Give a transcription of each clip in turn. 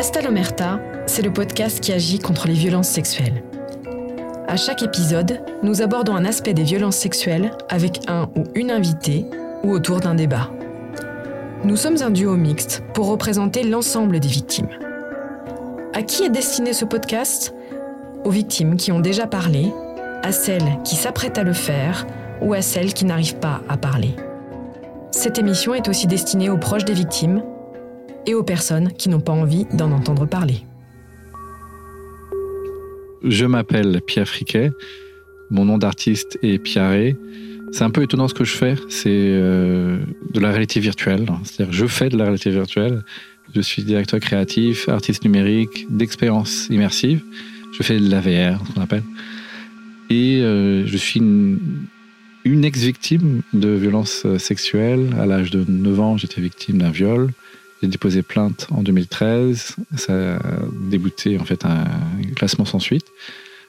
Basta l'Omerta, c'est le podcast qui agit contre les violences sexuelles. À chaque épisode, nous abordons un aspect des violences sexuelles avec un ou une invitée ou autour d'un débat. Nous sommes un duo mixte pour représenter l'ensemble des victimes. À qui est destiné ce podcast? Aux victimes qui ont déjà parlé, à celles qui s'apprêtent à le faire ou à celles qui n'arrivent pas à parler. Cette émission est aussi destinée aux proches des victimes et aux personnes qui n'ont pas envie d'en entendre parler. Je m'appelle Pierre Friquet, mon nom d'artiste est Pierre. C'est un peu étonnant ce que je fais, c'est euh, de la réalité virtuelle. C'est-à-dire je fais de la réalité virtuelle. Je suis directeur créatif, artiste numérique, d'expérience immersive. Je fais de la VR, qu'on appelle. Et euh, je suis une, une ex-victime de violences sexuelles. À l'âge de 9 ans, j'étais victime d'un viol. J'ai déposé plainte en 2013. Ça a débouté en fait un classement sans suite.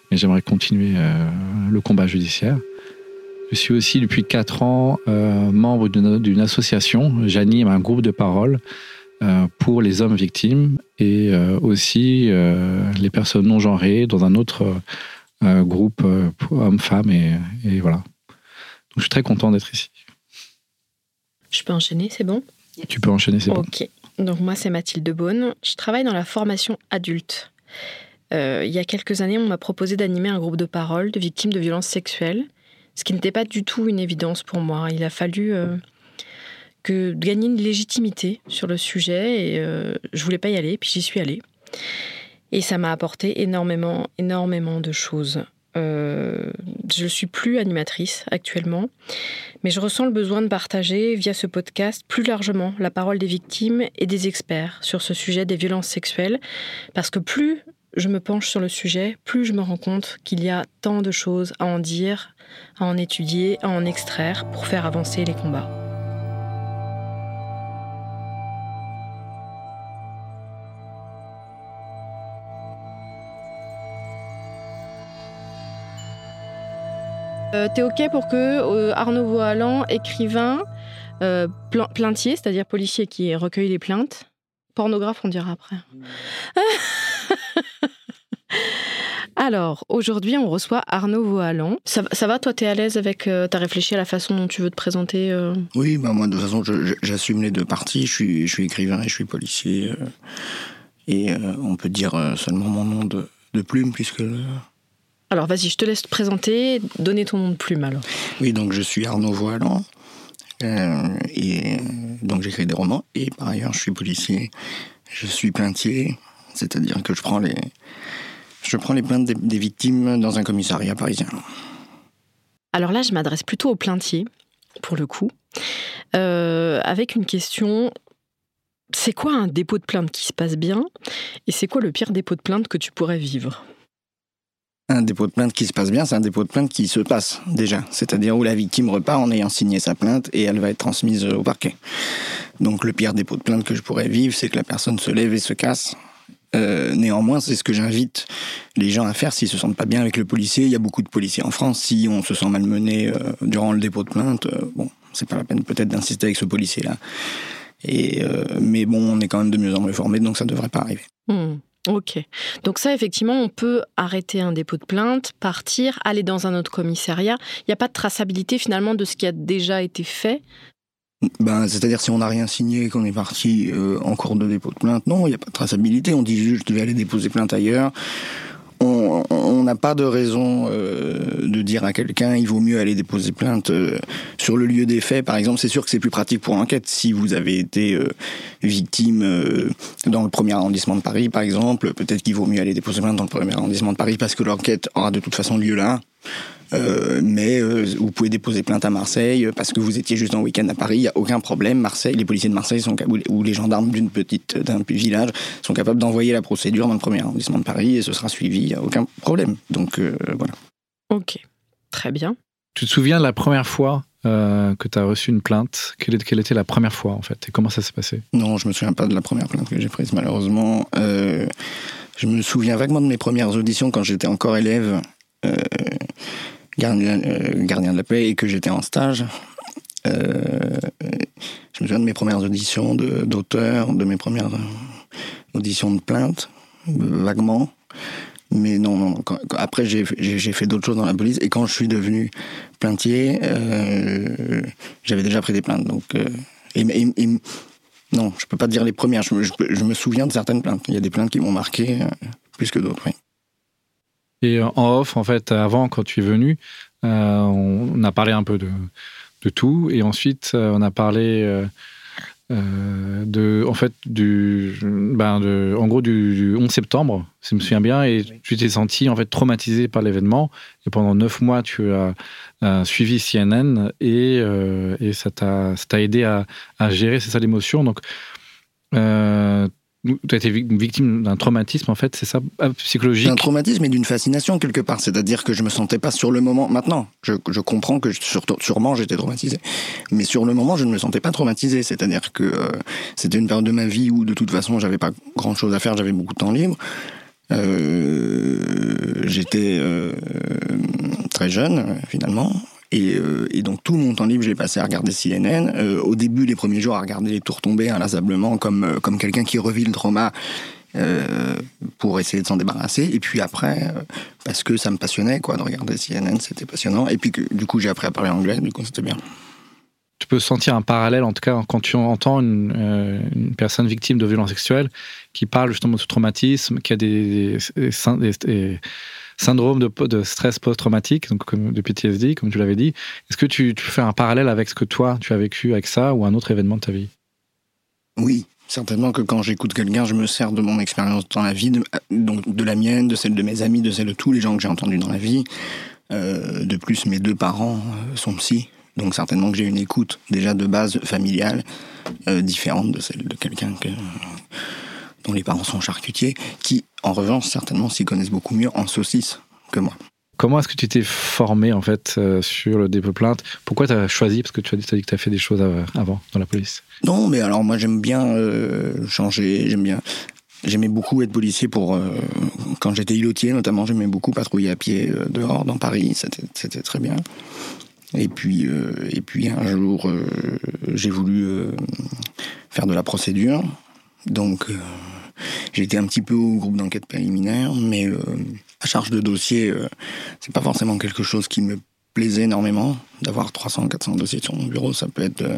Mais j'aimerais continuer euh, le combat judiciaire. Je suis aussi depuis 4 ans euh, membre d'une association. J'anime un groupe de parole euh, pour les hommes victimes et aussi les personnes non genrées dans un autre groupe hommes-femmes. Et, et, voilà. Donc, je suis très content d'être ici. Je peux enchaîner, c'est bon? Tu peux enchaîner, c'est bon. Ok. Donc moi, c'est Mathilde Beaune. Je travaille dans la formation adulte. Euh, il y a quelques années, on m'a proposé d'animer un groupe de parole de victimes de violences sexuelles, ce qui n'était pas du tout une évidence pour moi. Il a fallu euh, que gagner une légitimité sur le sujet et euh, je voulais pas y aller, puis j'y suis allée. Et ça m'a apporté énormément, énormément de choses. Euh, je ne suis plus animatrice actuellement, mais je ressens le besoin de partager via ce podcast plus largement la parole des victimes et des experts sur ce sujet des violences sexuelles, parce que plus je me penche sur le sujet, plus je me rends compte qu'il y a tant de choses à en dire, à en étudier, à en extraire pour faire avancer les combats. Euh, T'es OK pour que euh, Arnaud Voalan, écrivain, euh, plaintier, c'est-à-dire policier qui recueille les plaintes, pornographe, on dira après. Alors, aujourd'hui, on reçoit Arnaud Voalan. Ça, va, toi, tu es à l'aise avec. Euh, tu as réfléchi à la façon dont tu veux te présenter Oui, bah, moi, de toute façon, j'assume les deux parties. Je suis, écrivain et je suis policier. Et on peut dire seulement mon nom de plume, puisque alors vas-y, je te laisse te présenter, donner ton nom de plume alors. Oui, donc je suis Arnaud Voilan, euh, et donc j'écris des romans, et par ailleurs je suis policier, je suis plaintier, c'est-à-dire que je prends les, je prends les plaintes des, victimes dans un commissariat parisien. Alors là, je m'adresse plutôt aux plaintiers, pour le coup, euh, avec une question c'est quoi un dépôt de plainte qui se passe bien Et c'est quoi le pire dépôt de plainte que tu pourrais vivre? Un dépôt de plainte qui se passe bien, c'est un dépôt de plainte qui se passe déjà. C'est-à-dire où la victime repart en ayant signé sa plainte et elle va être transmise au parquet. Donc le pire dépôt de plainte que je pourrais vivre, c'est que la personne se lève et se casse. Euh, néanmoins, c'est ce que j'invite les gens à faire s'ils se sentent pas bien avec le policier. Il y a beaucoup de policiers en France. Si on se sent malmené euh, durant le dépôt de plainte, euh, bon, c'est pas la peine peut-être d'insister avec ce policier-là. Et mais bon, on est quand même de mieux en mieux formé, donc ça devrait pas arriver. Hmm. Ok. Donc ça, effectivement, on peut arrêter un dépôt de plainte, partir, aller dans un autre commissariat. Il n'y a pas de traçabilité finalement de ce qui a déjà été fait? Ben, c'est-à-dire si on n'a rien signé qu'on est parti euh, en cours de dépôt de plainte, non, il n'y a pas de traçabilité. On dit juste je vais aller déposer plainte ailleurs on n'a pas de raison euh, de dire à quelqu'un il vaut mieux aller déposer plainte euh, sur le lieu des faits. Par exemple, c'est sûr que c'est plus pratique pour l'enquête. Si vous avez été euh, victime dans le premier arrondissement de Paris, par exemple, peut-être qu'il vaut mieux aller déposer plainte dans le premier arrondissement de Paris parce que l'enquête aura de toute façon lieu là. Euh, mais euh, vous pouvez déposer plainte à Marseille euh, parce que vous étiez juste en week-end à Paris, il n'y a aucun problème. Marseille, les policiers de Marseille sont, ou les gendarmes d'une petite, d'un village sont capables d'envoyer la procédure dans le premier arrondissement de Paris et ce sera suivi, il n'y a aucun problème. Donc voilà. Ok, très bien. Tu te souviens de la première fois que tu as reçu une plainte? Quelle, était la première fois en fait? Et comment ça s'est passé? Non, je me souviens pas de la première plainte que j'ai prise malheureusement. je me souviens vaguement de mes premières auditions quand j'étais encore élève gardien, euh, gardien de la paix et que j'étais en stage, euh, je me souviens de mes premières auditions d'auteur, de, mes premières audition de plainte, vaguement. Mais non, après, j'ai fait d'autres choses dans la police. Et quand je suis devenu plaintier, euh, j'avais déjà pris des plaintes. Donc, euh, non, je peux pas dire les premières. Je me, je me souviens de certaines plaintes. Il y a des plaintes qui m'ont marqué euh, plus que d'autres. oui. Et euh, en off, en fait, avant, quand tu es venu, euh, on a parlé un peu de, de tout. Et ensuite, euh, on a parlé euh, de, en fait, du, ben de, en gros, du, du 11 septembre, si je me souviens bien. Et tu t'es senti, en fait, traumatisé par l'événement. Et pendant neuf mois, tu as suivi CNN et, euh, et ça t'a ça t'a aidé à, à gérer, c'est ça, l'émotion. Donc, tu as été vic- victime d'un traumatisme, en fait, c'est ça, euh, psychologique? d'un traumatisme et d'une fascination quelque part. C'est-à-dire que je me sentais pas sur le moment. Maintenant, je, comprends que sûrement j'étais traumatisé, mais sur le moment je ne me sentais pas traumatisé. C'est-à-dire que euh, c'était une période de ma vie où de toute façon j'avais pas grand-chose à faire, j'avais beaucoup de temps libre. Euh, j'étais euh, très jeune finalement. Et, euh, et donc tout mon temps libre, j'ai passé à regarder CNN. Euh, au début, les premiers jours, à regarder les tours tomber inlassablement, comme euh, comme quelqu'un qui revit le trauma pour essayer de s'en débarrasser. Et puis après, parce que ça me passionnait, quoi, de regarder CNN, c'était passionnant. Et puis que, du coup, j'ai appris à parler anglais, du coup, c'était bien. tu peux sentir un parallèle, en tout cas, quand tu entends une, personne victime de violences sexuelles qui parle justement de ce traumatisme, qui a des syndromes de, stress post-traumatique, donc de PTSD, comme tu l'avais dit. Est-ce que tu, faire un parallèle avec ce que toi, tu as vécu avec ça ou un autre événement de ta vie? Oui, certainement que quand j'écoute quelqu'un, je me sers de mon expérience dans la vie, de, donc de la mienne, de celle de mes amis, de celle de tous les gens que j'ai entendus dans la vie. Euh, de plus, mes deux parents euh, sont psy, donc certainement que j'ai une écoute déjà de base familiale euh, différente de celle de quelqu'un que, dont les parents sont charcutiers, qui en revanche certainement s'y connaissent beaucoup mieux en saucisse que moi. Comment est-ce que tu t'es formé en fait euh, sur le dépôt plainte? Pourquoi tu as choisi? Parce que tu as dit, que tu as fait des choses av- avant dans la police. Non, mais alors moi j'aime bien euh, changer, j'aime bien. J'aimais beaucoup être policier pour euh, quand j'étais îlotier notamment. J'aimais beaucoup patrouiller à pied euh, dehors dans Paris. C'était très bien. Et puis euh, et puis un jour euh, j'ai voulu euh, faire de la procédure. Donc euh, été un petit peu au groupe d'enquête préliminaire, mais euh, la charge de dossier euh, c'est pas forcément quelque chose qui me plaisait énormément. D'avoir 300 400 dossiers sur mon bureau, ça peut être euh,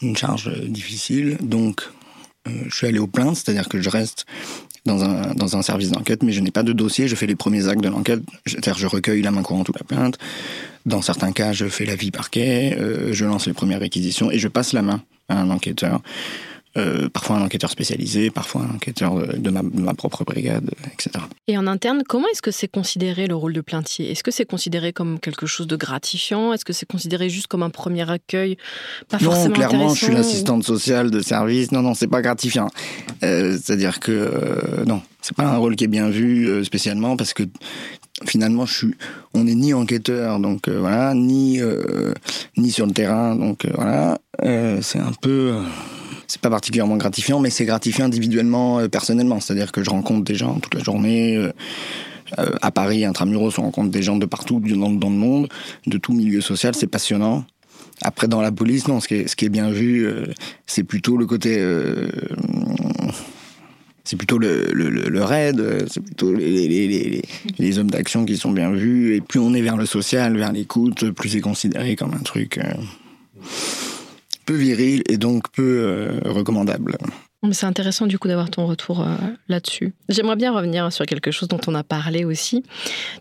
une charge euh, difficile. Donc, je suis allé aux plaintes, c'est-à-dire que je reste dans un, dans un service d'enquête, mais je n'ai pas de dossier. Je fais les premiers actes de l'enquête, c'est-à-dire je recueille la main courante ou la plainte. Dans certains cas, je fais l'avis parquet, je lance les premières réquisitions et je passe la main à un enquêteur. Euh, parfois un enquêteur spécialisé, parfois un enquêteur de, ma, de ma propre brigade, etc. Et en interne, comment est-ce que c'est considéré le rôle de plaintier? Est-ce que c'est considéré comme quelque chose de gratifiant? Est-ce que c'est considéré juste comme un premier accueil? Pas Non, forcément clairement, je suis l'assistante sociale de service. Non, non, c'est pas gratifiant. Euh, C'est-à-dire que euh, non, c'est pas un rôle qui est bien vu euh, spécialement parce que finalement, je suis, on n'est ni enquêteur, donc euh, voilà, ni euh, ni sur le terrain, donc euh, voilà. C'est un peu, c'est pas particulièrement gratifiant, mais c'est gratifiant individuellement, euh, personnellement. C'est-à-dire que je rencontre des gens toute la journée. euh, euh, à Paris, intramuros, on rencontre des gens de partout dans, le monde, de tout milieu social, c'est passionnant. Après, dans la police, non, ce qui est, bien vu, c'est plutôt le côté. c'est plutôt le, raid, c'est plutôt les, hommes d'action qui sont bien vus. Et plus on est vers le social, vers l'écoute, plus c'est considéré comme un truc peu viril et donc peu euh, recommandable. C'est intéressant du coup d'avoir ton retour euh, là-dessus. J'aimerais bien revenir sur quelque chose dont on a parlé aussi.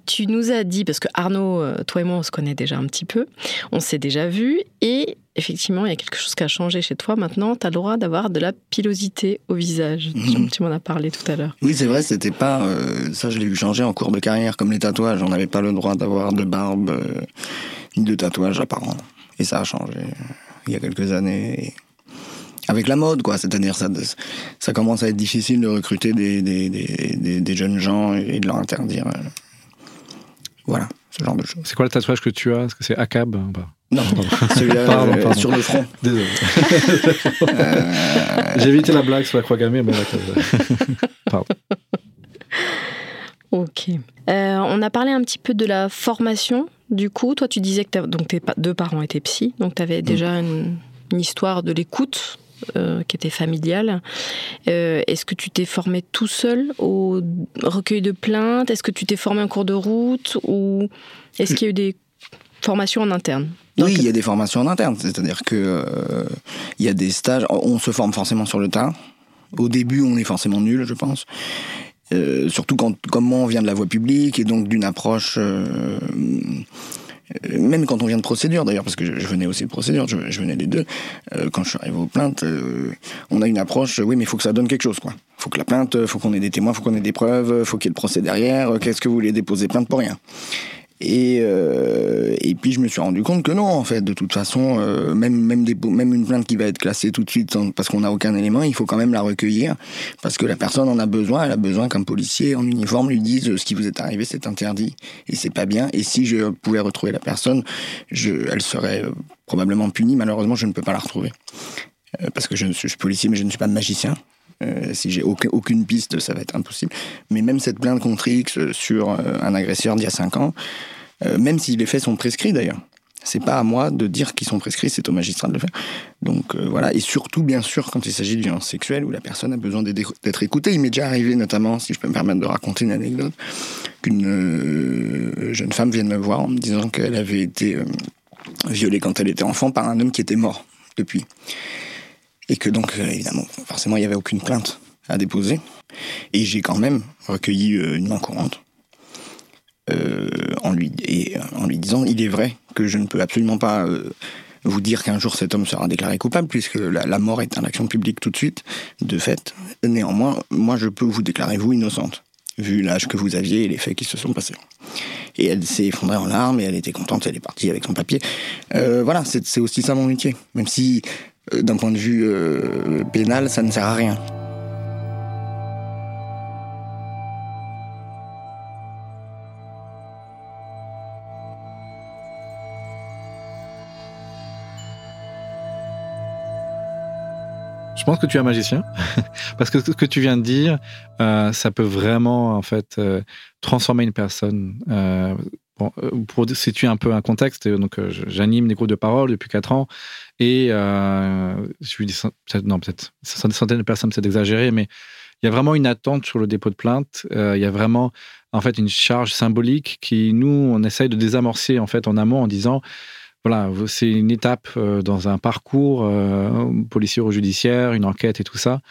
Tu nous as dit, parce que Arnaud, euh, toi et moi, on se connaît déjà un petit peu, on s'est déjà vu, et effectivement, il y a quelque chose qui a changé chez toi. Maintenant, tu as le droit d'avoir de la pilosité au visage. Mhm. Tu m'en as parlé tout à l'heure. Oui, c'est vrai, c'était pas. euh, ça, je l'ai vu changer en cours de carrière, comme les tatouages. On n'avait pas le droit d'avoir de barbe euh, ni de tatouage apparent. Et ça a changé il y a quelques années. Et Avec la mode, quoi. C'est-à-dire, ça, ça commence à être difficile de recruter des, des, des, des- jeunes gens et de leur interdire. euh, voilà, ce genre de choses. C'est quoi le tatouage que tu as? Est-ce que c'est ACAB ou pas? Non, celui-là Pardon, euh, pardon. sur le front. Désolé. Euh, J'ai évité la blague sur la croix gammée, mais d'accord. Ok. Euh, on a parlé un petit peu de la formation. Du coup, toi, tu disais que donc tes deux parents étaient psy, donc tu avais déjà une, une histoire de l'écoute qui était familiale. Est-ce que tu t'es formé tout seul au recueil de plaintes? Est-ce que tu t'es formé en cours de route? Ou est-ce qu'il y a eu des formations en interne? Oui, il y a des formations en interne, c'est-à-dire que il y a des stages. On se forme forcément sur le tas. Au début, on est forcément nul, je pense. Euh, surtout quand, comme moi, on vient de la voie publique et donc d'une approche. Euh, même quand on vient de procédure d'ailleurs, parce que je, venais aussi de procédure, je, venais des deux. Euh, quand je suis arrivé aux plaintes, on a une approche. Oui, mais il faut que ça donne quelque chose, quoi. Faut que la plainte, faut qu'on ait des témoins, faut qu'on ait des preuves, faut qu'il y ait le procès derrière. Qu'est-ce que vous voulez déposer plainte pour rien et, euh, et puis je me suis rendu compte que non, en fait, de toute façon, euh, même même, une plainte qui va être classée tout de suite parce qu'on n'a aucun élément, il faut quand même la recueillir parce que la personne en a besoin. Elle a besoin qu'un policier en uniforme lui dise ce qui vous est arrivé, c'est interdit et c'est pas bien. Et si je pouvais retrouver la personne, elle serait euh, probablement punie. Malheureusement, je ne peux pas la retrouver euh, parce que je, je suis policier, mais je ne suis pas magicien. Euh, si j'ai aucun, aucune piste, ça va être impossible. Mais même cette plainte contre X sur euh, un agresseur d'il y a 5 ans, euh, même si les faits sont prescrits d'ailleurs, c'est pas à moi de dire qu'ils sont prescrits, c'est au magistrat de le faire. Donc voilà, et surtout bien sûr quand il s'agit de violence sexuelle où la personne a besoin d'être écoutée. Il m'est déjà arrivé notamment, si je peux me permettre de raconter une anecdote, qu'une jeune femme vienne me voir en me disant qu'elle avait été violée quand elle était enfant par un homme qui était mort depuis. Et que donc, euh, évidemment, forcément, il n'y avait aucune plainte à déposer. Et j'ai quand même recueilli euh, une main courante. Euh, en, lui, et, en lui disant, il est vrai que je ne peux absolument pas vous dire qu'un jour cet homme sera déclaré coupable, puisque la, mort est une action publique tout de suite, de fait. Néanmoins, moi, je peux vous déclarer, vous, innocente, vu l'âge que vous aviez et les faits qui se sont passés. Et elle s'est effondrée en larmes et elle était contente, elle est partie avec son papier. voilà, c'est aussi ça mon métier. Même si d'un point de vue euh, pénal, ça ne sert à rien. Je pense que tu es un magicien, parce que ce que tu viens de dire, euh, ça peut vraiment en fait transformer une personne. Bon, pour situer un peu un contexte, donc j'anime des groupes de parole depuis 4 ans et euh, je dis, non, peut-être des centaines de personnes, c'est exagéré, mais il y a vraiment une attente sur le dépôt de plainte. Euh, il y a vraiment, en fait, une charge symbolique qui, nous, on essaye de désamorcer, en fait, en amont, en disant, voilà, c'est une étape euh, dans un parcours euh, policier ou judiciaire, une enquête et tout ça.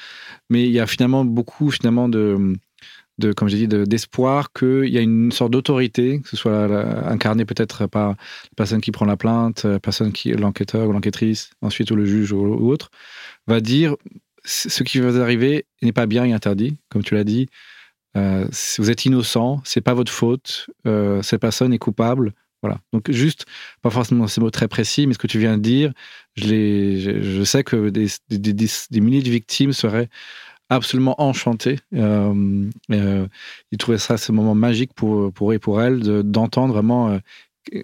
Mais il y a finalement beaucoup, finalement, de, de, comme j'ai dit, d'espoir qu'il y a une sorte d'autorité, que ce soit incarnée peut-être par la personne qui prend la plainte, la personne qui, l'enquêteur ou l'enquêtrice, ensuite ou le juge ou, autre, va dire ce qui va arriver n'est pas bien et interdit, comme tu l'as dit. Euh, vous êtes innocent, c'est pas votre faute, euh, cette personne est coupable. Voilà. Donc juste, pas forcément ces mots très précis, mais ce que tu viens de dire, je, sais que des milliers de victimes seraient absolument enchanté. Euh, euh, il trouvait ça ce moment magique pour, pour eux et pour elle d'entendre vraiment, euh,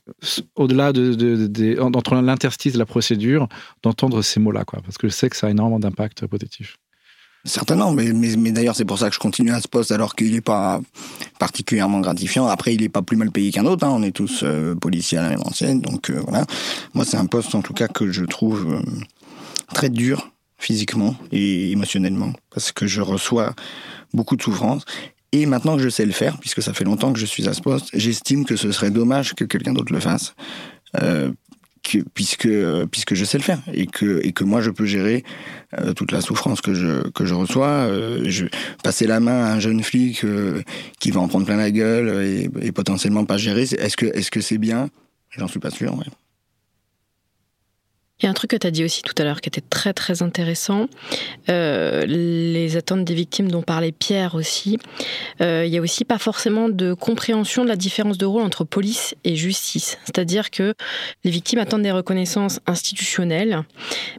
au-delà de, de, l'interstice de la procédure, d'entendre ces mots-là, quoi, parce que je sais que ça a énormément d'impact positif. Certainement, mais, mais, d'ailleurs c'est pour ça que je continue à ce poste alors qu'il n'est pas particulièrement gratifiant. Après, il n'est pas plus mal payé qu'un autre, hein. on est tous policiers à la même ancienne, donc voilà. Moi, c'est un poste en tout cas que je trouve très dur physiquement et émotionnellement, parce que je reçois beaucoup de souffrance. Et maintenant que je sais le faire, puisque ça fait longtemps que je suis à ce poste, j'estime que ce serait dommage que quelqu'un d'autre le fasse, euh, que, puisque, puisque je sais le faire et que, et que moi je peux gérer euh, toute la souffrance que je, que je reçois. Euh, je, passer la main à un jeune flic qui va en prendre plein la gueule et, potentiellement pas gérer, est-ce que est-ce que c'est bien? J'en suis pas sûr. Ouais. Il y a un truc que tu as dit aussi tout à l'heure qui était très très intéressant, euh, les attentes des victimes dont parlait Pierre aussi. Euh, il y a aussi pas forcément de compréhension de la différence de rôle entre police et justice. C'est-à-dire que les victimes attendent des reconnaissances institutionnelles,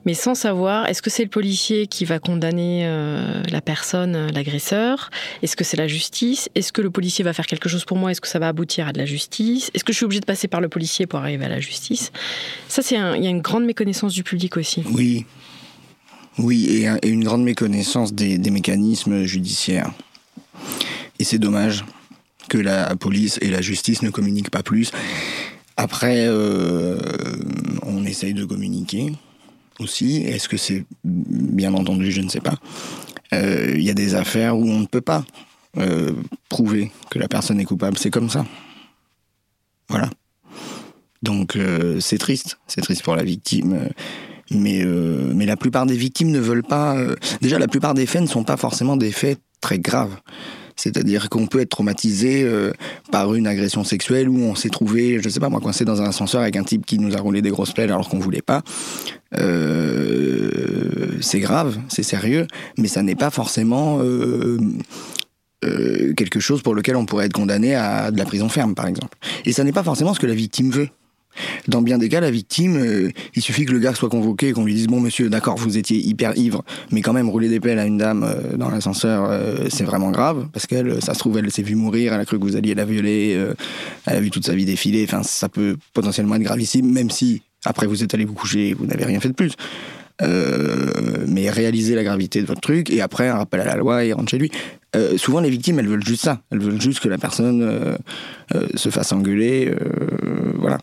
mais sans savoir est-ce que c'est le policier qui va condamner euh, la personne, l'agresseur? Est-ce que c'est la justice? Est-ce que le policier va faire quelque chose pour moi? Est-ce que ça va aboutir à de la justice? Est-ce que je suis obligé de passer par le policier pour arriver à la justice? Ça, c'est il y a une grande méconnaissance du public aussi. Oui. Oui, et, une grande méconnaissance des, mécanismes judiciaires. Et c'est dommage que la police et la justice ne communiquent pas plus. Après, euh, on essaye de communiquer. aussi. Est-ce que c'est bien entendu, je ne sais pas. Il y a des affaires où on ne peut pas prouver que la personne est coupable. C'est comme ça. Voilà. Donc c'est triste, c'est triste pour la victime. Mais, mais la plupart des victimes ne veulent pas. déjà, la plupart des faits ne sont pas forcément des faits très graves. C'est-à-dire qu'on peut être traumatisé euh, par une agression sexuelle où on s'est trouvé, je sais pas moi, coincé dans un ascenseur avec un type qui nous a roulé des grosses plaies alors qu'on voulait pas. Euh, c'est grave, c'est sérieux, mais ça n'est pas forcément euh, quelque chose pour lequel on pourrait être condamné à de la prison ferme, par exemple. Et ça n'est pas forcément ce que la victime veut. Dans bien des cas, la victime, euh, il suffit que le gars soit convoqué et qu'on lui dise bon monsieur, d'accord, vous étiez hyper ivre, mais quand même rouler des pelles à une dame euh, dans l'ascenseur, euh, c'est vraiment grave parce qu'elle, ça se trouve, elle s'est vue mourir, elle a cru que vous alliez la violer, elle a vu toute sa vie défiler. Enfin, ça peut potentiellement être gravissime, même si après vous êtes allé vous coucher, et vous n'avez rien fait de plus. mais réaliser la gravité de votre truc et après un rappel à la loi et rentre chez lui. Euh, souvent, les victimes, elles veulent juste ça. Elles veulent juste que la personne euh, euh, se fasse engueuler. voilà.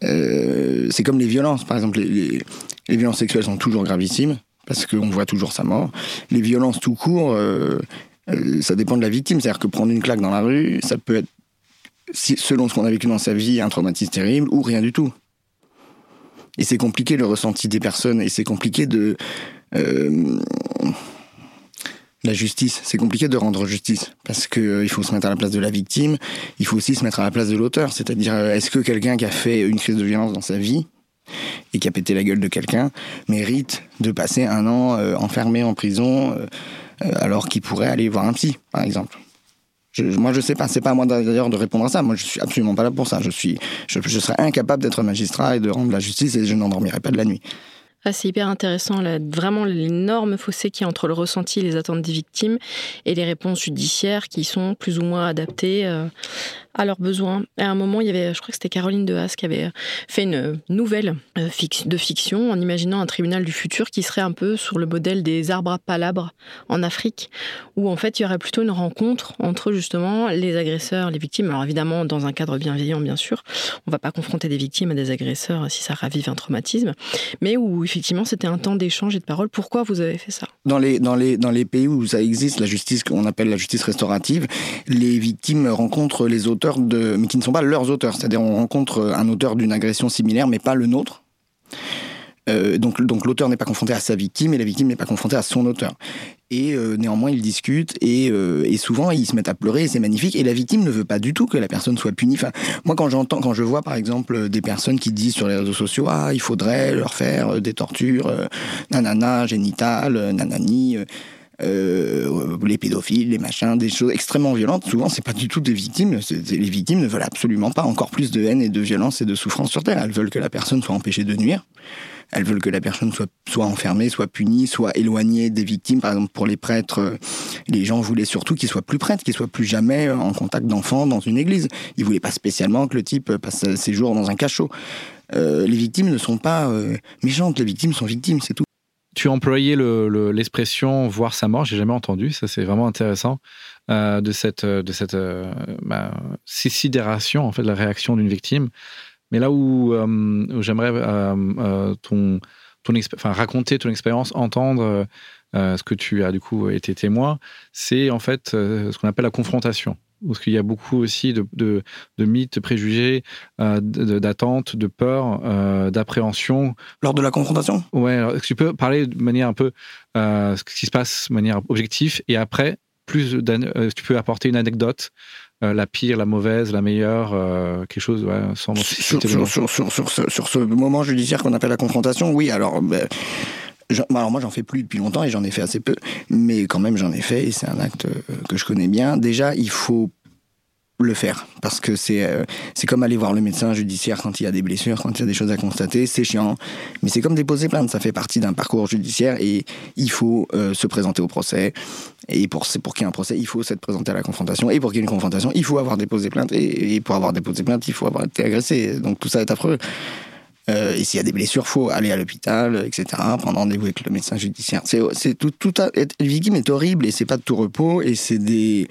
c'est comme les violences. Par exemple, les, violences sexuelles sont toujours gravissimes parce qu'on voit toujours sa mort. Les violences tout court, ça dépend de la victime. C'est-à-dire que prendre une claque dans la rue, ça peut être, selon ce qu'on a vécu dans sa vie, un traumatisme terrible ou rien du tout. Et c'est compliqué le ressenti des personnes et c'est compliqué de la justice. C'est compliqué de rendre justice parce que euh, il faut se mettre à la place de la victime. Il faut aussi se mettre à la place de l'auteur. C'est-à-dire, euh, est-ce que quelqu'un qui a fait une crise de violence dans sa vie et qui a pété la gueule de quelqu'un mérite de passer un an euh, enfermé en prison alors qu'il pourrait aller voir un psy, par exemple? Moi, je sais pas. C'est pas à moi d'ailleurs de répondre à ça. Moi, je suis absolument pas là pour ça. Je suis, je, serais incapable d'être magistrat et de rendre la justice et je n'endormirais pas de la nuit. Ah, c'est hyper intéressant, vraiment l'énorme fossé qui est entre le ressenti et les attentes des victimes et les réponses judiciaires qui sont plus ou moins adaptées euh, à leurs besoins. À un moment, il y avait, je crois que c'était Caroline de Haas qui avait fait une nouvelle euh, de fiction en imaginant un tribunal du futur qui serait un peu sur le modèle des arbres à palabres en Afrique, où en fait il y aurait plutôt une rencontre entre justement les agresseurs, les victimes. Alors évidemment, dans un cadre bienveillant, bien sûr, on va pas confronter des victimes à des agresseurs si ça ravive un traumatisme, mais où effectivement c'était un temps d'échange et de parole. Pourquoi vous avez fait ça? Dans, les, dans les pays où ça existe, la justice qu'on appelle la justice restaurative, les victimes rencontrent les auteurs mais qui ne sont pas leurs auteurs. C'est-à-dire, on rencontre un auteur d'une agression similaire, mais pas le nôtre. Euh, donc, donc l'auteur n'est pas confronté à sa victime et la victime n'est pas confrontée à son auteur. Et euh, néanmoins, ils discutent et, euh, et, souvent ils se mettent à pleurer c'est magnifique. Et la victime ne veut pas du tout que la personne soit punie. Moi, quand j'entends, quand je vois par exemple des personnes qui disent sur les réseaux sociaux, ah, il faudrait leur faire des tortures, nanana, génitales, nanani. Euh, les pédophiles, les machins, des choses extrêmement violentes. Souvent, c'est pas du tout des victimes. Les victimes ne veulent absolument pas encore plus de haine et de violence et de souffrance sur Terre. Elles veulent que la personne soit empêchée de nuire. Elles veulent que la personne soit, soit enfermée, soit punie, soit éloignée des victimes. Par exemple, pour les prêtres, euh, les gens voulaient surtout qu'ils soient plus prêtres, qu'ils soient plus jamais en contact d'enfants dans une église. Ils voulaient pas spécialement que le type passe ses jours dans un cachot. Euh, les victimes ne sont pas méchantes, les victimes sont victimes, c'est tout. Tu employais l'expression voir sa mort, j'ai jamais entendu, ça c'est vraiment intéressant, euh, de cette, de cette euh, bah, sidération, en fait, la réaction d'une victime. Mais là où, euh, j'aimerais ton, ton enfin, raconter ton expérience, entendre ce que tu as du coup été témoin, c'est en fait ce qu'on appelle la confrontation parce qu'il y a beaucoup aussi de, de, de mythes, de préjugés, euh, d'attentes, de peurs, euh, d'appréhension. Lors de la confrontation? Ouais, que tu peux parler de manière un peu euh, ce qui se passe de manière objective et après, plus tu peux apporter une anecdote la pire, la mauvaise, la meilleure, quelque chose ouais, sans... Sur, sur, sur, sur, ce moment judiciaire qu'on appelle la confrontation, oui, alors... Ben, alors moi j'en fais plus depuis longtemps et j'en ai fait assez peu, mais quand même j'en ai fait et c'est un acte euh, que je connais bien. Déjà il faut le faire parce que c'est euh, c'est comme aller voir le médecin judiciaire quand il y a des blessures, quand il y a des choses à constater, c'est chiant, mais c'est comme déposer plainte, ça fait partie d'un parcours judiciaire et il faut euh, se présenter au procès et pour pour qu'il y ait un procès, il faut s'être présenté à la confrontation et pour qu'il y ait une confrontation, il faut avoir déposé plainte et, pour avoir déposé plainte, il faut avoir été agressé. Donc tout ça est affreux. Euh, et s'il y a des blessures, faut aller à l'hôpital, etc. Prendre rendez-vous avec le médecin judiciaire. C'est, tout, tout victime est horrible et c'est pas de tout repos et c'est des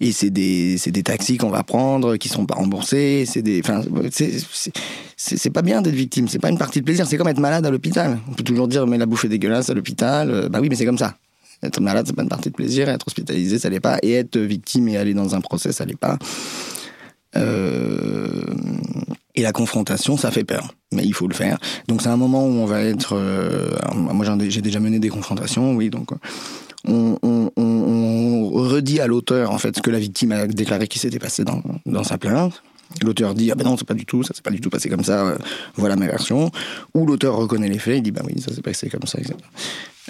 et c'est des des taxis qu'on va prendre qui sont pas remboursés. C'est des c'est, pas bien d'être victime, c'est pas une partie de plaisir, c'est comme être malade à l'hôpital. On peut toujours dire, mais la bouffe est dégueulasse à l'hôpital. Euh, bah oui, mais c'est comme ça. Être malade, c'est pas une partie de plaisir, être hospitalisé, ça l'est pas. Et être victime et aller dans un procès, ça l'est pas. Euh, et la confrontation, ça fait peur, mais il faut le faire. Donc c'est un moment où on va être. Euh, moi, j'ai déjà mené des confrontations, oui. Donc on, on, on redit à l'auteur en fait ce que la victime a déclaré qui s'était passé dans, dans sa plainte. L'auteur dit ah ben non c'est pas du tout ça s'est pas du tout passé comme ça euh, voilà ma version ou l'auteur reconnaît les faits il dit bah oui ça s'est passé comme ça etc.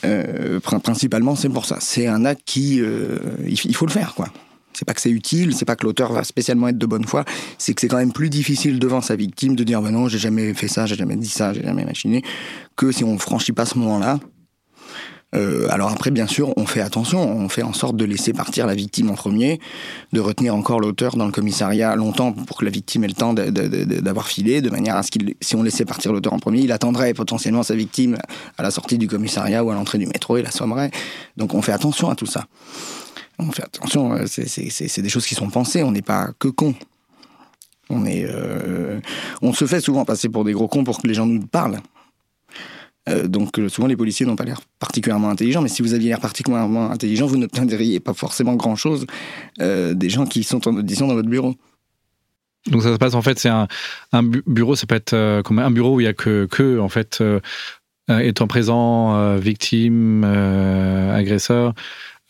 Euh, principalement c'est pour ça c'est un acte qui euh, il, faut le faire quoi c'est pas que c'est utile, c'est pas que l'auteur va spécialement être de bonne foi, c'est que c'est quand même plus difficile devant sa victime de dire ben non, j'ai jamais fait ça, j'ai jamais dit ça, j'ai jamais machiné, que si on franchit pas ce moment-là, euh, alors après, bien sûr, on fait attention, on fait en sorte de laisser partir la victime en premier, de retenir encore l'auteur dans le commissariat longtemps pour que la victime ait le temps d'avoir filé, de manière à ce qu'il, si on laissait partir l'auteur en premier, il attendrait potentiellement sa victime à la sortie du commissariat ou à l'entrée du métro, il sommerait. Donc on fait attention à tout ça. On fait attention, euh, c'est des choses qui sont pensées, on n'est pas que cons. On, est, euh, on se fait souvent passer pour des gros cons pour que les gens nous parlent. Euh, donc euh, souvent les policiers n'ont pas l'air particulièrement intelligents, mais si vous aviez l'air particulièrement intelligent, vous n'obtiendriez pas forcément grand-chose euh, des gens qui sont en audition dans votre bureau. Donc ça se passe en fait, c'est un, bureau, ça peut être comme un bureau où il n'y a que, que en fait étant présent, victime, agresseur.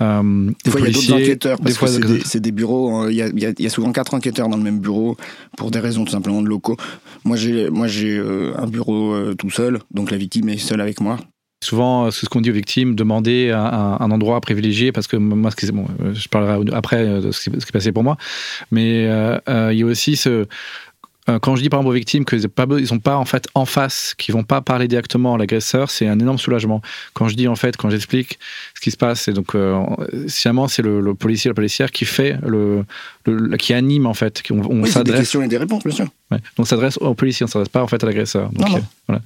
Euh, des fois, il y a d'autres enquêteurs, parce que c'est des, bureaux, hein. il y, a, souvent quatre enquêteurs dans le même bureau, pour des raisons tout simplement de locaux. Moi, j'ai euh, un bureau euh, tout seul, donc la victime est seule avec moi. Souvent, c'est ce qu'on dit aux victimes, demander un, un, endroit privilégié, parce que moi, bon, je parlerai après de ce qui, ce qui est passé pour moi, mais il y a aussi ce euh, quand je dis par exemple aux victimes qu'ils ne sont pas en fait en face, qu'ils vont pas parler directement à l'agresseur, c'est un énorme soulagement. Quand je dis en fait, quand j'explique ce qui se passe, c'est donc euh, sciemment c'est le, policier, la policière qui fait le, qui anime en fait, on, on oui, s'adresse. Des questions et des réponses, bien sûr. Ouais. Donc s'adresse au policier, on ne s'adresse pas en fait à l'agresseur. Euh, voilà.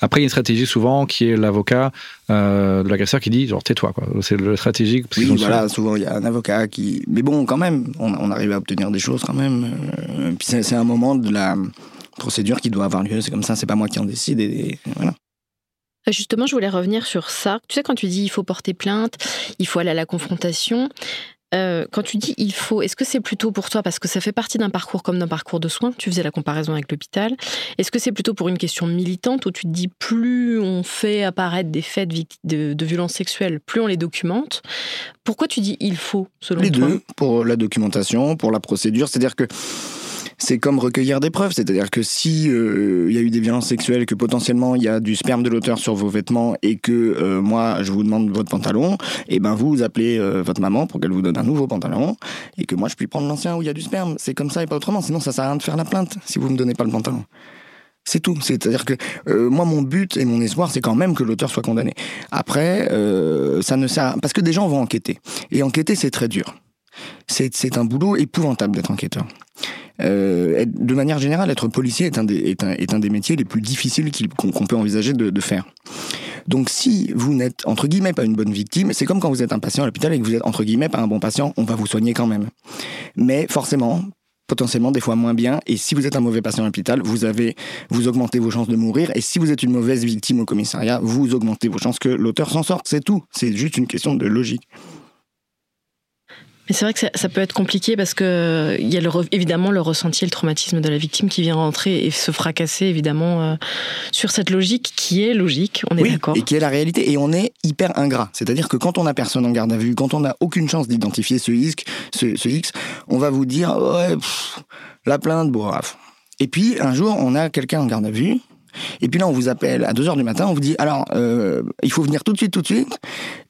Après, il y a une stratégie souvent qui est l'avocat euh, de l'agresseur qui dit genre tais-toi quoi. C'est le stratégique. oui, voilà, souvent il y a un avocat qui. Mais bon, quand même, on, on arrive à obtenir des choses quand même. puis c'est un moment de la procédure qui doit avoir lieu. C'est comme ça, c'est pas moi qui en décide. Et, voilà. Euh, justement, je voulais revenir sur ça. Tu sais, quand tu dis il faut porter plainte, il faut aller à la confrontation, euh, quand tu dis il faut, est-ce que c'est plutôt pour toi parce que ça fait partie d'un parcours comme d'un parcours de soins Tu faisais la comparaison avec l'hôpital. Est-ce que c'est plutôt pour une question militante où tu te dis plus on fait apparaître des faits de, de, violences sexuelles, plus on les documente Pourquoi tu dis il faut selon les toi? Les deux, pour la documentation, pour la procédure. C'est-à-dire que c'est comme recueillir des preuves. C'est-à-dire que si euh, il y a eu des violences sexuelles, que potentiellement il y a du sperme de l'auteur sur vos vêtements et que euh, moi je vous demande votre pantalon, et eh ben vous, appelez euh, votre maman pour qu'elle vous donne un nouveau pantalon et que moi je puis prendre l'ancien où il y a du sperme. C'est comme ça et pas autrement. Sinon ça sert à rien de faire la plainte si vous me donnez pas le pantalon. C'est tout. C'est-à-dire que moi, mon but et mon espoir, c'est quand même que l'auteur soit condamné. Après, ça ne sert parce que des gens vont enquêter et enquêter, c'est très dur. C'est un boulot épouvantable d'être enquêteur. Euh, de manière générale, être policier est un des, métiers les plus difficiles qu'on peut envisager de, de, faire. Donc si vous n'êtes, entre guillemets, pas une bonne victime, c'est comme quand vous êtes un patient à l'hôpital et que vous êtes, entre guillemets, pas un bon patient, on va vous soigner quand même. Mais forcément, potentiellement des fois moins bien. Et si vous êtes un mauvais patient à l'hôpital, vous vous augmentez vos chances de mourir. Et si vous êtes une mauvaise victime au commissariat, vous augmentez vos chances que l'auteur s'en sorte. C'est tout. C'est juste une question de logique. Mais c'est vrai que ça, peut être compliqué parce que il y a le, évidemment le ressenti et le traumatisme de la victime qui vient rentrer et se fracasser évidemment euh, sur cette logique qui est logique, on est oui, d'accord. Et qui est la réalité. Et on est hyper ingrat. C'est-à-dire que quand on a personne en garde à vue, quand on n'a aucune chance d'identifier ce X, ce, X, on va vous dire ouais, la plainte, bref. Et puis un jour, on a quelqu'un en garde à vue et puis là, on vous appelle à 2h du matin, on vous dit, alors, euh, il faut venir tout de suite, tout de suite.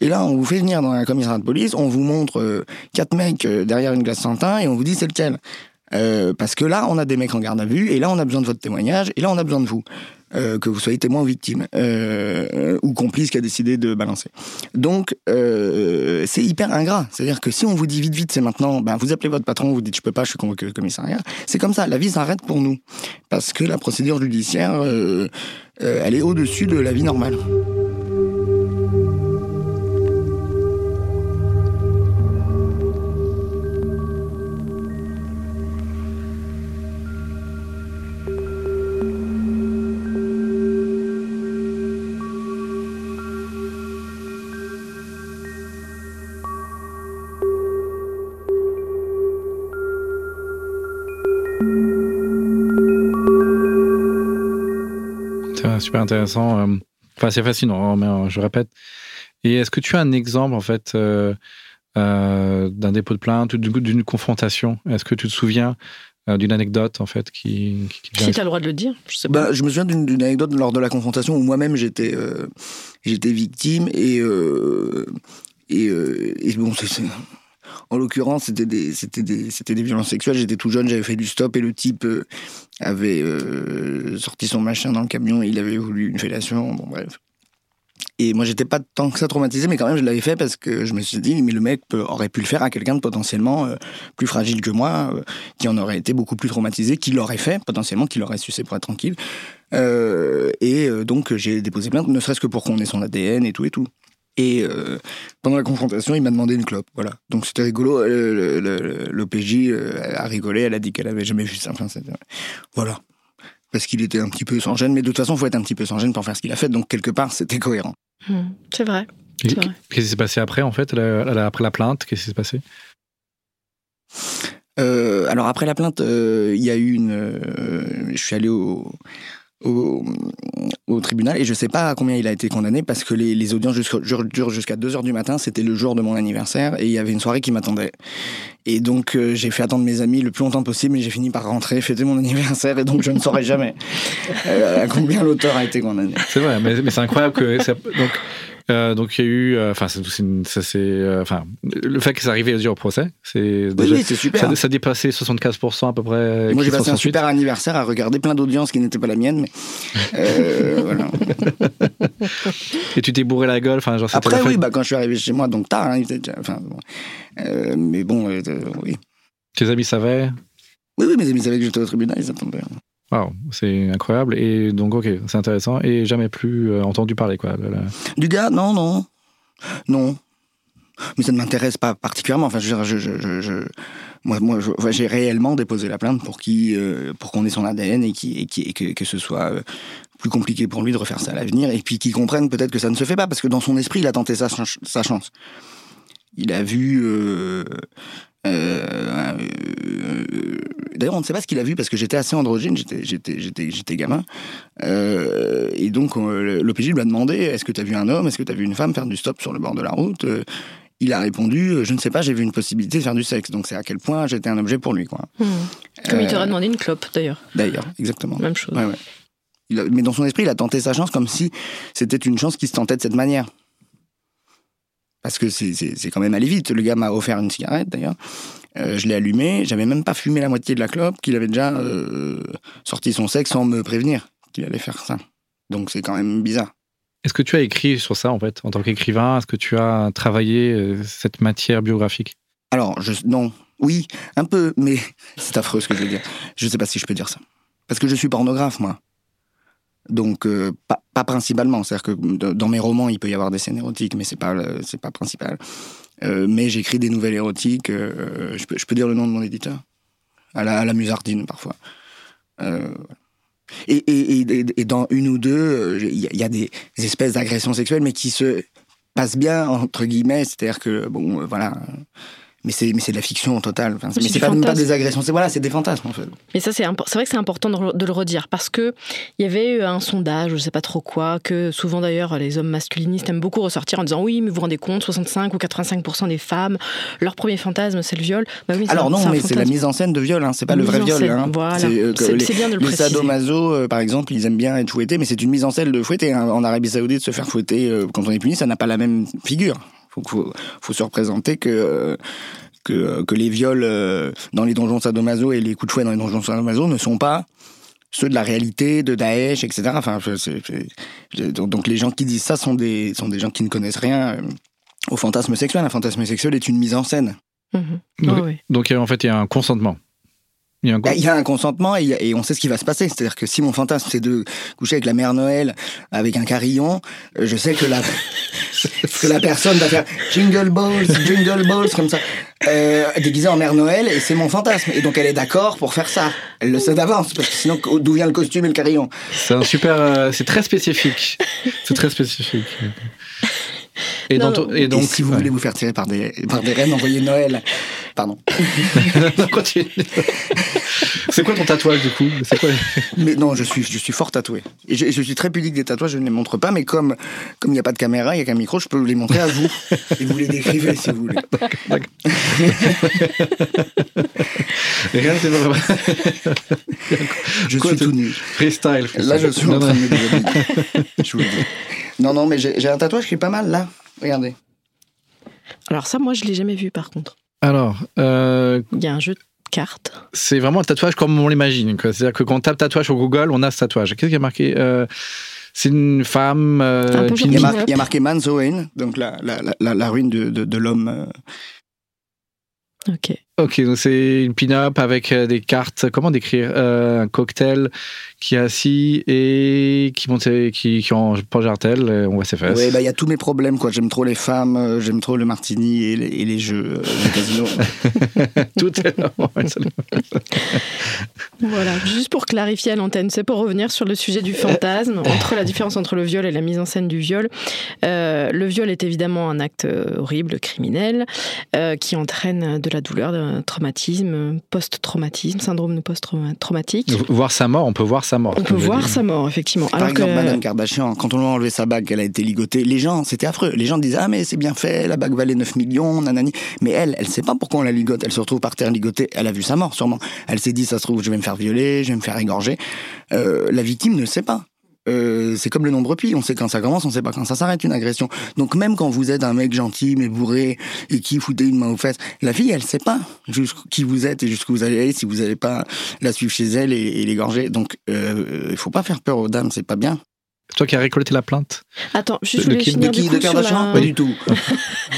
Et là, on vous fait venir dans un commissariat de police, on vous montre euh, quatre mecs euh, derrière une glace sans et on vous dit c'est lequel? Parce que là, on a des mecs en garde à vue, et là, on a besoin de votre témoignage, et là, on a besoin de vous. Euh, que vous soyez témoin ou victime, euh, ou complice qui a décidé de balancer. Donc, euh, c'est hyper ingrat. C'est-à-dire que si on vous dit vite, vite, c'est maintenant, ben, vous appelez votre patron, vous dites je peux pas, je suis convoqué au commissariat. C'est comme ça, la vie s'arrête pour nous. Parce que la procédure judiciaire, elle est au-dessus de la vie normale. Super intéressant. euh, Enfin, c'est fascinant, mais euh, je répète. Et est-ce que tu as un exemple, en fait, euh, euh, d'un dépôt de plainte ou d'une confrontation? Est-ce que tu te souviens euh, d'une anecdote, en fait, qui, Si t'as le droit de le dire, je sais pas. Bah, je me souviens d'une anecdote lors de la confrontation où moi-même j'étais euh, j'étais victime et euh, et, euh, et bon c'est- en l'occurrence c'était des c'était des c'était des violences sexuelles j'étais tout jeune j'avais fait du stop et le type euh, avait euh, sorti son machin dans le camion il avait voulu une fellation bon bref et moi j'étais pas tant que ça traumatisé mais quand même je l'avais fait parce que je me suis dit mais le mec aurait pu le faire à quelqu'un de potentiellement euh, plus fragile que moi qui en aurait été beaucoup plus traumatisé, qui l'aurait fait potentiellement, qui l'aurait sucé pour être tranquille. Et donc j'ai déposé plainte, ne serait-ce que pour qu'on ait son ADN et tout et tout. Et euh, pendant la confrontation, il m'a demandé une clope. Voilà. Donc c'était rigolo. Euh, L'OPJ euh, a rigolé. Elle a dit qu'elle avait jamais vu ça. Enfin, voilà. Parce qu'il était un petit peu sans gêne. Mais de toute façon, il faut être un petit peu sans gêne pour faire ce qu'il a fait. Donc quelque part, c'était cohérent. Hmm, C'est vrai. Qu'est-ce qui s'est passé après, en fait, la- la- après la plainte? Qu'est-ce qui s'est passé? Euh, alors après la plainte, euh, il y a eu une. euh, je suis allé au, au, tribunal et je sais pas à combien il a été condamné parce que les, audiences durent jusqu'à 2 heures du matin. C'était le jour de mon anniversaire et il y avait une soirée qui m'attendait. Et donc euh, j'ai fait attendre mes amis le plus longtemps possible et j'ai fini par rentrer, fêter mon anniversaire et donc je ne saurais jamais euh, à combien l'auteur a été condamné. C'est vrai, mais, c'est incroyable que. ça- euh, donc il y a eu. euh, Enfin, une- ça c'est. euh, Enfin, le fait que ça arrive déjà au procès, c'est. Oui, oui, c'est super. Ça, ça dépassait 75% à peu près. Moi, j'ai passé un super anniversaire à regarder plein d'audiences qui n'étaient pas la mienne. Mais, euh, voilà. Et tu t'es bourré la gueule. Enfin, genre, Après, oui, bah, quand je suis arrivé chez moi, donc tard, hein, déjà- bon. Euh, mais bon, euh, euh, oui. Tes amis savaient? Oui, oui, mes amis savaient que j'étais au tribunal, ils attendaient. Waouh, c'est incroyable. Et donc, ok, c'est intéressant. Et jamais plus euh, entendu parler, quoi. Du gars, non, non. Non. Mais ça ne m'intéresse pas particulièrement. Enfin, je je, je, moi, moi j'ai réellement déposé la plainte pour euh, qu'on ait son ADN et, que, ce soit euh, plus compliqué pour lui de refaire ça à l'avenir. Et puis qu'il comprenne peut-être que ça ne se fait pas, parce que dans son esprit, il a tenté sa, ch- sa chance. Il a vu. euh, euh, euh, D'ailleurs, on ne sait pas ce qu'il a vu parce que j'étais assez androgyne, j'étais, gamin. Euh, et donc, euh, l'OPJ lui a demandé Est-ce que tu as vu un homme Est-ce que tu as vu une femme faire du stop sur le bord de la route Euh, Il a répondu Je ne sais pas, j'ai vu une possibilité de faire du sexe. Donc, c'est à quel point j'étais un objet pour lui, quoi. Hmm. Comme il t'aurait demandé une clope, d'ailleurs. D'ailleurs, exactement. Même chose. Ouais, ouais. Il a- mais dans son esprit, il a tenté sa chance comme si c'était une chance qui se tentait de cette manière. Parce que c'est quand même allé vite. Le gars m'a offert une cigarette, d'ailleurs. Euh, je l'ai allumée. J'avais même pas fumé la moitié de la clope, qu'il avait déjà euh, sorti son sexe sans me prévenir qu'il allait faire ça. Donc c'est quand même bizarre. Est-ce que tu as écrit sur ça, en fait, en tant qu'écrivain? Est-ce que tu as travaillé euh, cette matière biographique? Alors, je, non, oui, un peu, mais c'est affreux ce que je veux dire. Je sais pas si je peux dire ça. Parce que je suis pornographe, moi. Donc, euh, pas, pas principalement. C'est-à-dire que dans mes romans, il peut y avoir des scènes érotiques, mais c'est pas, c'est pas principal. Euh, mais j'écris des nouvelles érotiques. euh, je, peux, dire le nom de mon éditeur À la, musardine, parfois. Euh, et, dans une ou deux, il y, y a des espèces d'agressions sexuelles, mais qui se passent bien, entre guillemets. C'est-à-dire que, bon, voilà. Mais c'est, mais c'est de la fiction. Enfin, c'est- C'est mais c'est pas, pas des agressions. C'est, voilà, c'est des fantasmes, en fait. Mais ça, c'est c'est vrai que c'est important de, le redire parce que il y avait eu un sondage, je sais pas trop quoi, que souvent d'ailleurs les hommes masculinistes aiment beaucoup ressortir en disant oui, mais vous vous rendez compte, 65 ou 85% des femmes, leur premier fantasme c'est le viol. Bah oui, Alors un- non, mais c'est la mise en scène de viol, hein. c'est pas le vrai en viol. hein. voilà. C'est, euh, c'est bien de le les préciser. sadomaso, euh, par exemple, ils aiment bien être fouettés, mais c'est une mise en scène de fouetter. hein. En Arabie Saoudite, se faire fouetter euh, quand on est puni, ça n'a pas la même figure. Faut, faut, faut se représenter que euh, que, que les viols euh, dans les donjons sadomaso et les coups de fouet dans les donjons sadomaso ne sont pas ceux de la réalité, de Daesh, etc. Enfin, donc, donc les gens qui disent ça sont des sont des gens qui ne connaissent rien euh, au fantasme sexuel. Un fantasme sexuel est une mise en scène. Mhm. Donc, donc, euh, en fait, il y a un consentement. Il y a un Bah, Il y a un consentement et on sait ce qui va se passer. C'est-à-dire que si mon fantasme c'est de coucher avec la mère Noël avec un carillon, euh, je sais que la, que la personne va faire jingle balls, jingle balls comme ça, euh, déguisée en mère Noël et c'est mon fantasme. Et donc elle est d'accord pour faire ça. Elle le sait d'avance parce que sinon d'où vient le costume et le carillon? C'est un super. euh, c'est très spécifique. C'est très spécifique. Et, Non, dans ton- non. et donc, et si vous ouais. voulez vous faire tirer par des, par des reines, envoyez Noël. Pardon. C'est quoi ton tatouage du coup? Quoi Mais non, je suis, je suis fort tatoué. Et je, je suis très pudique des tatouages, je ne les montre pas, mais comme comme il n'y a pas de caméra, il n'y a qu'un micro, je peux les montrer à vous. Et vous les décrivez si vous voulez. Rien, c'est pas vrai. Je Quoi, suis tout nu. Freestyle. freestyle. Là, je suis en train de me. Je vous le dis. Non, non, mais j'ai un tatouage qui est pas mal là. Regardez. Alors ça, moi, je l'ai jamais vu par contre. Alors, euh, Il y a un jeu de cartes. c'est vraiment un tatouage comme on l'imagine. C'est-à-dire que quand on tape tatouage sur Google, on a ce tatouage. Qu'est-ce qui a marqué Euh, C'est une femme. euh, Un Il y a, Pin-up. mar- il y a marqué donc la, la, la, la ruine de, de, de l'homme. euh. Ok. Ok, donc c'est une pin-up avec euh, des cartes. Comment décrire Euh, Un cocktail qui est assis et qui monte, qui, qui en euh, On voit ses fesses. Ouais, bah il y a tous mes problèmes quoi. J'aime trop les femmes, euh, j'aime trop le martini et les, et les jeux euh, de casino. Tout est là. Voilà, juste pour clarifier à l'antenne, c'est pour revenir sur le sujet du fantasme, entre la différence entre le viol et la mise en scène du viol. Euh, le viol est évidemment un acte horrible, criminel, euh, qui entraîne de la douleur, d'un traumatisme, euh, post-traumatisme, syndrome de post-traumatique. Voir sa mort, on peut voir sa mort. On peut voir sa mort, effectivement. Par Alors exemple, que Madame Kardashian, quand on lui a enlevé sa bague, qu'elle a été ligotée, les gens, c'était affreux. Les gens disaient Ah, mais c'est bien fait, la bague valait 9 millions, nanani. Mais elle, elle sait pas pourquoi on la ligote. Elle se retrouve par terre ligotée. Elle a vu sa mort, sûrement. Elle s'est dit Ça se trouve, je vais me faire violer, je vais me faire égorger. Euh, la victime ne sait pas. Euh, c'est comme le nombre pi, on sait quand ça commence, on sait pas quand ça s'arrête une agression. Donc même quand vous êtes un mec gentil mais bourré et qui foutez une main aux fesses, la fille elle sait pas qui vous êtes et jusqu'où vous allez aller si vous n'allez pas la suivre chez elle et, l'égorger. Donc euh, il faut pas faire peur aux dames, c'est pas bien. Toi qui as récolté la plainte. Attends, juste, je voulais finir de du qui coup sur la- Pas du tout.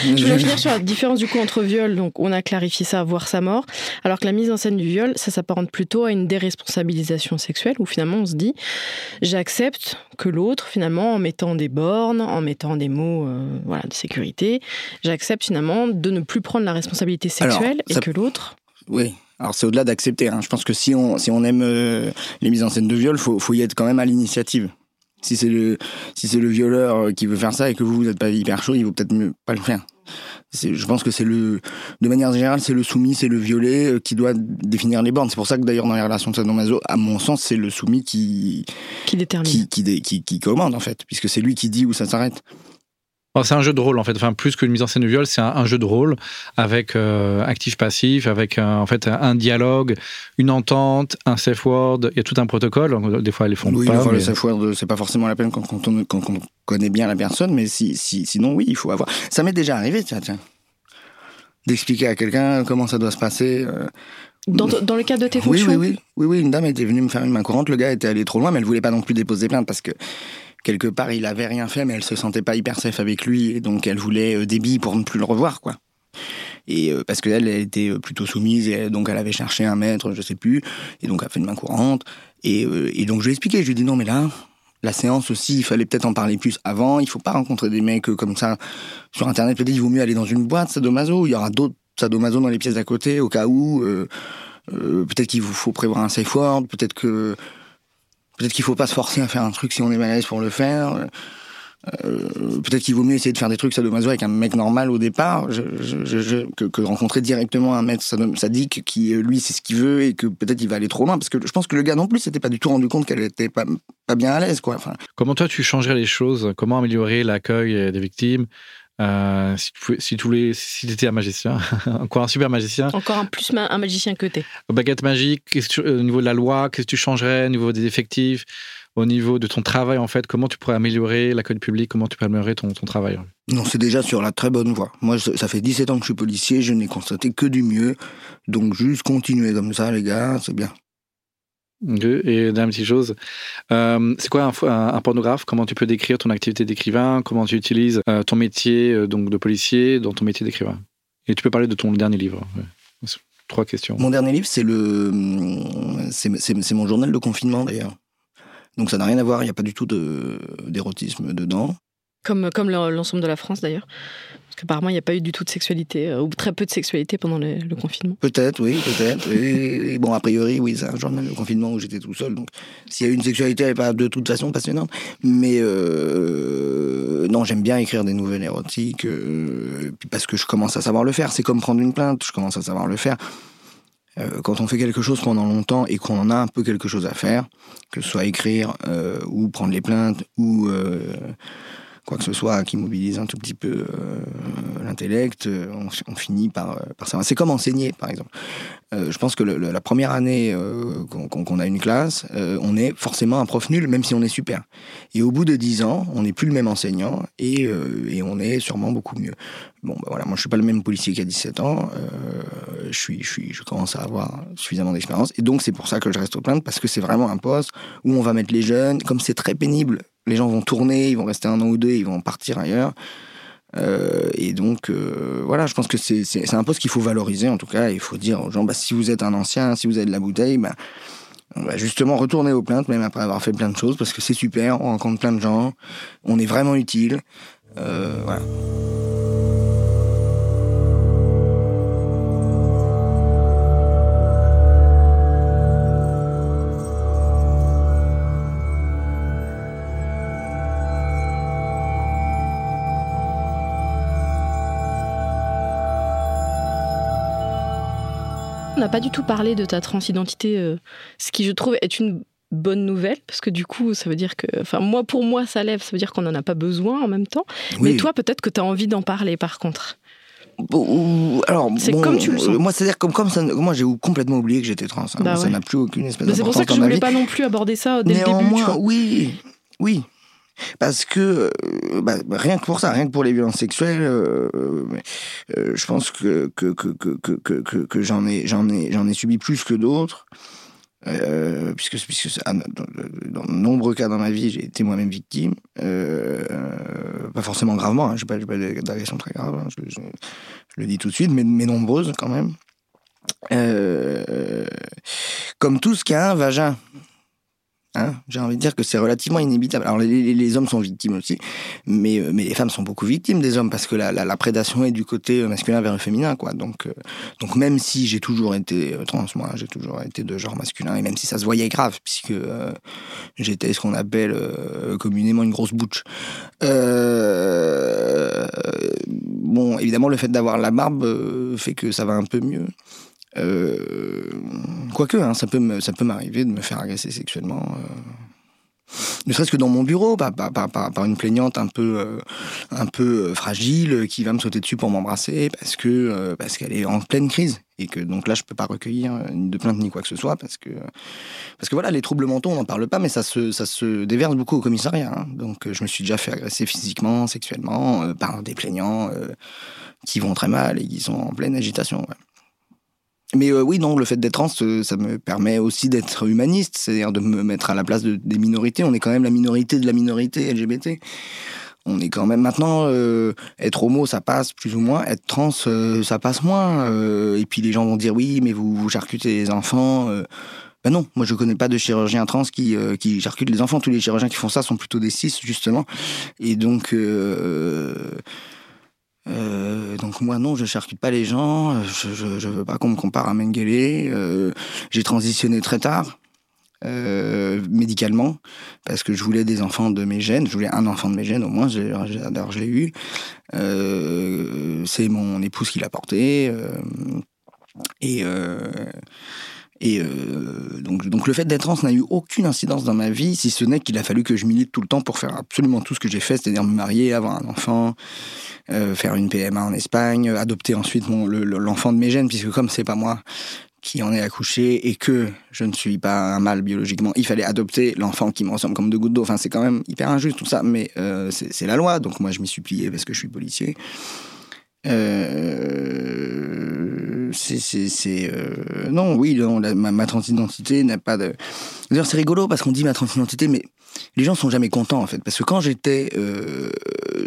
Je voulais finir sur la différence du coup entre viol, donc on a clarifié ça, voir sa mort, alors que la mise en scène du viol, ça s'apparente plutôt à une déresponsabilisation sexuelle, où finalement on se dit, j'accepte que l'autre, finalement, en mettant des bornes, en mettant des mots euh, voilà, de sécurité, j'accepte finalement de ne plus prendre la responsabilité Alors, sexuelle ça- et que l'autre... Oui. Alors c'est au-delà d'accepter. hein. Je pense que si on si on aime euh, les mises en scène de viol, faut faut y être quand même à l'initiative. Si c'est le si c'est le violeur euh, qui veut faire ça et que vous vous n'êtes pas hyper chaud, il vaut peut-être mieux pas le faire. Je pense que c'est le de manière générale c'est le soumis, c'est le violé euh, qui doit définir les bornes. C'est pour ça que d'ailleurs dans les relations de sadomaso, à mon sens, c'est le soumis qui qui détermine. qui qui qui commande en fait, puisque c'est lui qui dit où ça s'arrête. Alors, c'est un jeu de rôle en fait. Enfin, plus qu'une mise en scène de viol, c'est un, un jeu de rôle avec euh, actif-passif, avec euh, en fait un dialogue, une entente, un safe word. Il y a tout un protocole. Donc, Des fois, elles les font Oui, pas. mais- le safe word, c'est pas forcément la peine quand, quand on, quand on connaît bien la personne, mais si, si, sinon, oui, il faut avoir. Ça m'est déjà arrivé, tiens, tiens. D'expliquer à quelqu'un comment ça doit se passer. euh. Dans, dans le cadre de tes Oui, fonctions oui, oui, oui, oui. Une dame était venue me faire une main courante. Le gars était allé trop loin, mais elle voulait pas non plus déposer plainte parce que quelque part, il avait rien fait, mais elle se sentait pas hyper safe avec lui, et donc elle voulait euh, des pour ne plus le revoir, quoi. Et euh, parce qu'elle, elle était euh, plutôt soumise, et donc elle avait cherché un maître, je sais plus, et donc elle a fait une main courante. Et, et donc je lui ai expliqué, je lui ai dit non, mais là, la séance aussi, il fallait peut-être en parler plus avant. Il faut pas rencontrer des mecs comme ça sur Internet. Peut-être il vaut mieux aller dans une boîte sadomaso. Il y aura d'autres sadomaso dans les pièces d'à côté au cas où. peut-être qu'il vous faut prévoir un safe word. Peut-être que peut-être qu'il faut pas se forcer à faire un truc si on est mal à l'aise pour le faire. Euh, peut-être qu'il vaut mieux essayer de faire des trucs sadomaso avec un mec normal au départ. Que, rencontrer directement un mec sadique qui euh, lui c'est ce qu'il veut et que peut-être il va aller trop loin. Parce que je pense que le gars non plus s'était pas du tout rendu compte qu'elle était pas, bien à l'aise quoi. Comment toi, tu changerais les choses? Comment améliorer l'accueil des victimes? Euh, si tu pouvais- si tu voulais, si étais un magicien, encore un super magicien, Encore un plus ma- un magicien que t'es. baguette magique, tu- au niveau de la loi, qu'est-ce que tu changerais au niveau des effectifs, au niveau de ton travail en fait, comment tu pourrais améliorer l'accueil du public, comment tu peux améliorer ton, ton travail? Non, c'est déjà sur la très bonne voie. Moi, ça ça fait 17 ans que je suis policier, je n'ai constaté que du mieux. Donc, juste continuer comme ça, les gars, c'est bien. Et dernière petite chose, euh, c'est quoi un, fo- un- un pornographe? Comment tu peux décrire ton activité d'écrivain? Comment tu utilises euh, ton métier euh, donc de policier dans ton métier d'écrivain? Et tu peux parler de ton dernier livre. ouais. Trois questions. Mon dernier livre, c'est le, c'est c'est- c'est mon journal de confinement d'ailleurs. Donc, ça n'a rien à voir, il n'y a pas du tout de- d'érotisme dedans. Comme, comme l'ensemble de la France d'ailleurs. Parce qu'apparemment, il n'y a pas eu du tout de sexualité, euh, ou très peu de sexualité pendant le, confinement. Peut-être, oui, peut-être. bon, a priori, oui, c'est un jour de confinement où j'étais tout seul. Donc, s'il y a eu une sexualité, elle n'est pas de toute façon passionnante. Mais euh, non, j'aime bien écrire des nouvelles érotiques, euh, parce que je commence à savoir le faire. C'est comme prendre une plainte, je commence à savoir le faire. Quand on fait quelque chose pendant longtemps et qu'on en a un peu quelque chose à faire, que ce soit écrire ou prendre les plaintes ou quoi que ce soit qui mobilise un tout petit peu l'intellect, on, finit par, par ça. C'est comme enseigner, par exemple. je pense que la première année qu'on a une classe, on est forcément un prof nul, même si on est super. Et au bout de dix ans, on n'est plus le même enseignant et, et on est sûrement beaucoup mieux. Bon, bah voilà, moi je suis pas le même policier qu'à 17 ans. Euh, je, suis, je, je commence à avoir suffisamment d'expérience. Et donc c'est pour ça que je reste au plainte, parce que c'est vraiment un poste où on va mettre les jeunes. Comme c'est très pénible, les gens vont tourner, ils vont rester un an ou deux, ils vont partir ailleurs. Euh, et donc, euh, voilà, je pense que c'est un poste qu'il faut valoriser, en tout cas. Il faut dire aux gens, bah, si vous êtes un ancien, si vous avez de la bouteille, bah, va justement retourner aux plaintes, même après avoir fait plein de choses, parce que c'est super, on rencontre plein de gens, on est vraiment utile. voilà. On n'a pas du tout parlé de ta transidentité, euh, ce qui je trouve est une bonne nouvelle parce que du coup ça veut dire que enfin moi pour moi ça lève ça veut dire qu'on n'en a pas besoin en même temps mais toi peut-être que tu as envie d'en parler par contre alors, c'est comme tu le sens. Moi, c'est-à-dire comme, comme ça, moi, j'ai complètement oublié que j'étais trans. Hein. Bah ça n'a plus aucune espèce C'est pour ça que je voulais pas non plus aborder ça dès Néanmoins, le début. Oui, oui. Parce que, euh, bah, rien que pour ça, rien que pour les violences sexuelles, euh, euh, je pense que, que, que, que, que, j'en ai, ai, ai subi plus que d'autres. puisque, puisque dans, de nombreux cas dans ma vie, j'ai été moi-même victime. pas forcément gravement, hein, je n'ai pas, pas d'agression très grave, hein, je, je, le dis tout de suite, mais, mais nombreuses quand même. comme tout ce qui a un vagin. Hein, j'ai envie de dire que c'est relativement inévitable. Alors les, hommes sont victimes aussi, mais, euh, mais les femmes sont beaucoup victimes des hommes parce que la, la, prédation est du côté euh, masculin vers le féminin. Quoi. Donc, euh, donc même si j'ai toujours été trans, moi j'ai toujours été de genre masculin, et même si ça se voyait grave, puisque j'étais ce qu'on appelle communément une grosse bouche. bon, évidemment le fait d'avoir la barbe fait que ça va un peu mieux. Euh, quoique, hein, ça peut, ça peut m'arriver de me faire agresser sexuellement. Euh, ne serait-ce que dans mon bureau, par, une plaignante un peu, euh, un peu fragile qui va me sauter dessus pour m'embrasser parce que parce qu'elle est en pleine crise et que donc là je peux pas recueillir de plainte ni quoi que ce soit parce que parce que voilà les troubles mentaux on n'en parle pas mais ça se ça se déverse beaucoup au commissariat hein. donc je me suis déjà fait agresser physiquement sexuellement par des plaignants qui vont très mal et qui sont en pleine agitation mais euh, oui, non, le fait d'être trans, euh, ça me permet aussi d'être humaniste, c'est-à-dire de me mettre à la place de, des minorités. On est quand même la minorité de la minorité LGBT. On est quand même maintenant euh, être homo, ça passe plus ou moins. Être trans, ça passe moins. et puis les gens vont dire oui, mais vous, vous charcutez les enfants. Ben non, moi je connais pas de chirurgien trans qui, qui charcute les enfants. Tous les chirurgiens qui font ça sont plutôt des cis justement. Et donc euh, donc moi non, je charcute pas les gens, je, je, veux pas qu'on me compare à Mengele. Euh, j'ai transitionné très tard, euh, médicalement, parce que je voulais des enfants de mes gènes, je voulais un enfant de mes gènes au moins, d'ailleurs je l'ai eu. C'est mon épouse qui l'a porté. et et donc, donc le fait d'être trans n'a eu aucune incidence dans ma vie, si ce n'est qu'il a fallu que je milite tout le temps pour faire absolument tout ce que j'ai fait, c'est-à-dire me marier, avoir un enfant, euh, faire une PMA en Espagne, adopter ensuite l'enfant de mes gènes, puisque comme c'est pas moi qui en ai accouché et que je ne suis pas un mâle biologiquement, il fallait adopter l'enfant qui me ressemble comme deux gouttes d'eau. Enfin, c'est quand même hyper injuste tout ça, mais euh, c'est la loi, donc moi je m'y suis plié parce que je suis policier. Euh, c'est euh, non oui ma, transidentité n'a pas de d'ailleurs c'est rigolo parce qu'on dit ma transidentité mais les gens sont jamais contents en fait parce que quand j'étais euh,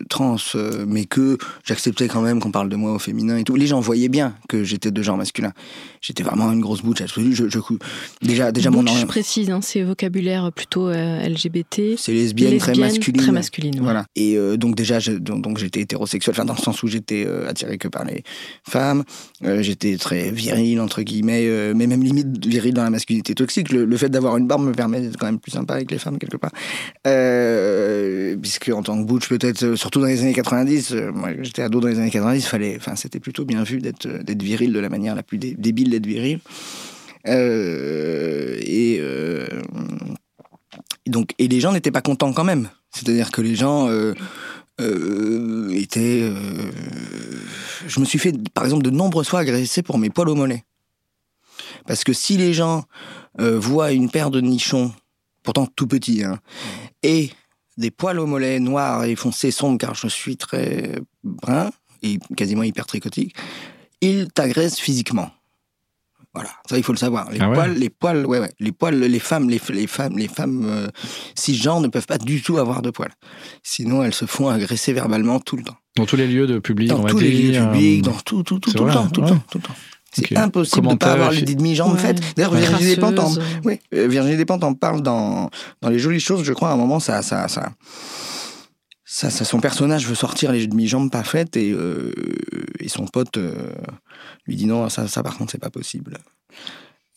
trans euh, mais que j'acceptais quand même qu'on parle de moi au féminin et tout. Les gens voyaient bien que j'étais de genre masculin. J'étais vraiment une grosse bouche. Je, je, déjà, déjà butch, mon je précise, hein, c'est vocabulaire plutôt euh, LGBT. C'est lesbienne, très masculine. Très masculine. Ouais. Voilà. Et donc déjà, donc, donc j'étais hétérosexuel, enfin dans le sens où j'étais attiré que par les femmes. J'étais très viril entre guillemets, mais même limite viril dans la masculinité toxique. Le, le fait d'avoir une barbe me permet d'être quand même plus sympa avec les femmes quelque part. Euh, puisque en tant que butch, peut-être, euh, surtout dans les années 90, euh, moi j'étais ado dans les années 90, fallait, enfin c'était plutôt bien vu d'être euh, viril de la manière la plus dé débile d'être viril. Et donc et les gens n'étaient pas contents quand même. C'est-à-dire que les gens étaient. je me suis fait, par exemple, de nombreuses fois agresser pour mes poils au mollet. Parce que si les gens voient une paire de nichons, pourtant tout petits, hein, et des poils au mollet noirs et foncés sombres, car je suis très brun et quasiment hyper tricotique, ils t'agressent physiquement. Voilà, ça il faut le savoir. Les Ah ouais poils, les poils, ouais, ouais, les poils, les femmes, les, les femmes, les femmes euh, cisgenres ne peuvent pas du tout avoir de poils. Sinon, elles se font agresser verbalement tout le temps. Dans tous les lieux de public, on Dans va tous les lieux dire. publics, euh, dans tout, tout, tout, c'est tout le temps, tout le temps, tout le temps. C'est impossible de ne pas avoir les demi-jambes Ouais. faites. D'ailleurs. Virginie Despentes en, oui, euh, Virginie Despentes en parle dans, dans Les Jolies Choses, je crois, à un moment, ça, ça, ça, ça, ça- son personnage veut sortir les demi-jambes pas faites et, euh, et son pote euh, lui dit non, ça, ça par contre, c'est pas possible.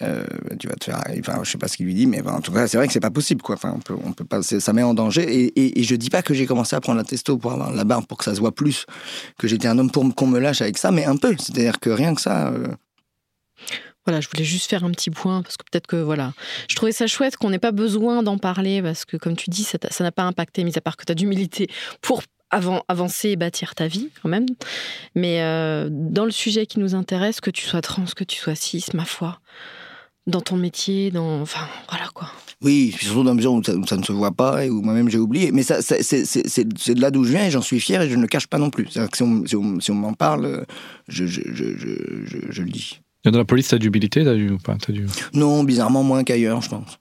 Euh, tu vas te faire, enfin, je sais pas ce qu'il lui dit, mais enfin, en tout cas, c'est vrai que c'est pas possible, quoi. Enfin, on peut, on peut pas, ça met en danger. Et, et, et je dis pas que j'ai commencé à prendre la testo pour avoir la barbe pour que ça se voit plus, que j'étais un homme pour qu'on me lâche avec ça, mais un peu. C'est-à-dire que rien que ça. euh, Voilà, je voulais juste faire un petit point parce que peut-être que voilà, je trouvais ça chouette qu'on n'ait pas besoin d'en parler parce que comme tu dis, ça n'a pas impacté, mis à part que tu as d'humilité pour avant, avancer et bâtir ta vie quand même. Mais euh, dans le sujet qui nous intéresse, que tu sois trans, que tu sois cis, ma foi, dans ton métier, dans enfin voilà quoi. Oui, surtout dans la mesure où ça, ça ne se voit pas et où moi-même j'ai oublié. Mais c'est de là d'où je viens et j'en suis fier et je ne le cache pas non plus. Que si on, si on- si on m'en parle, je, je, je, je le dis. Dans la police, t'as d'humilité, t'as du pas T'as du... Non, bizarrement moins qu'ailleurs, je pense.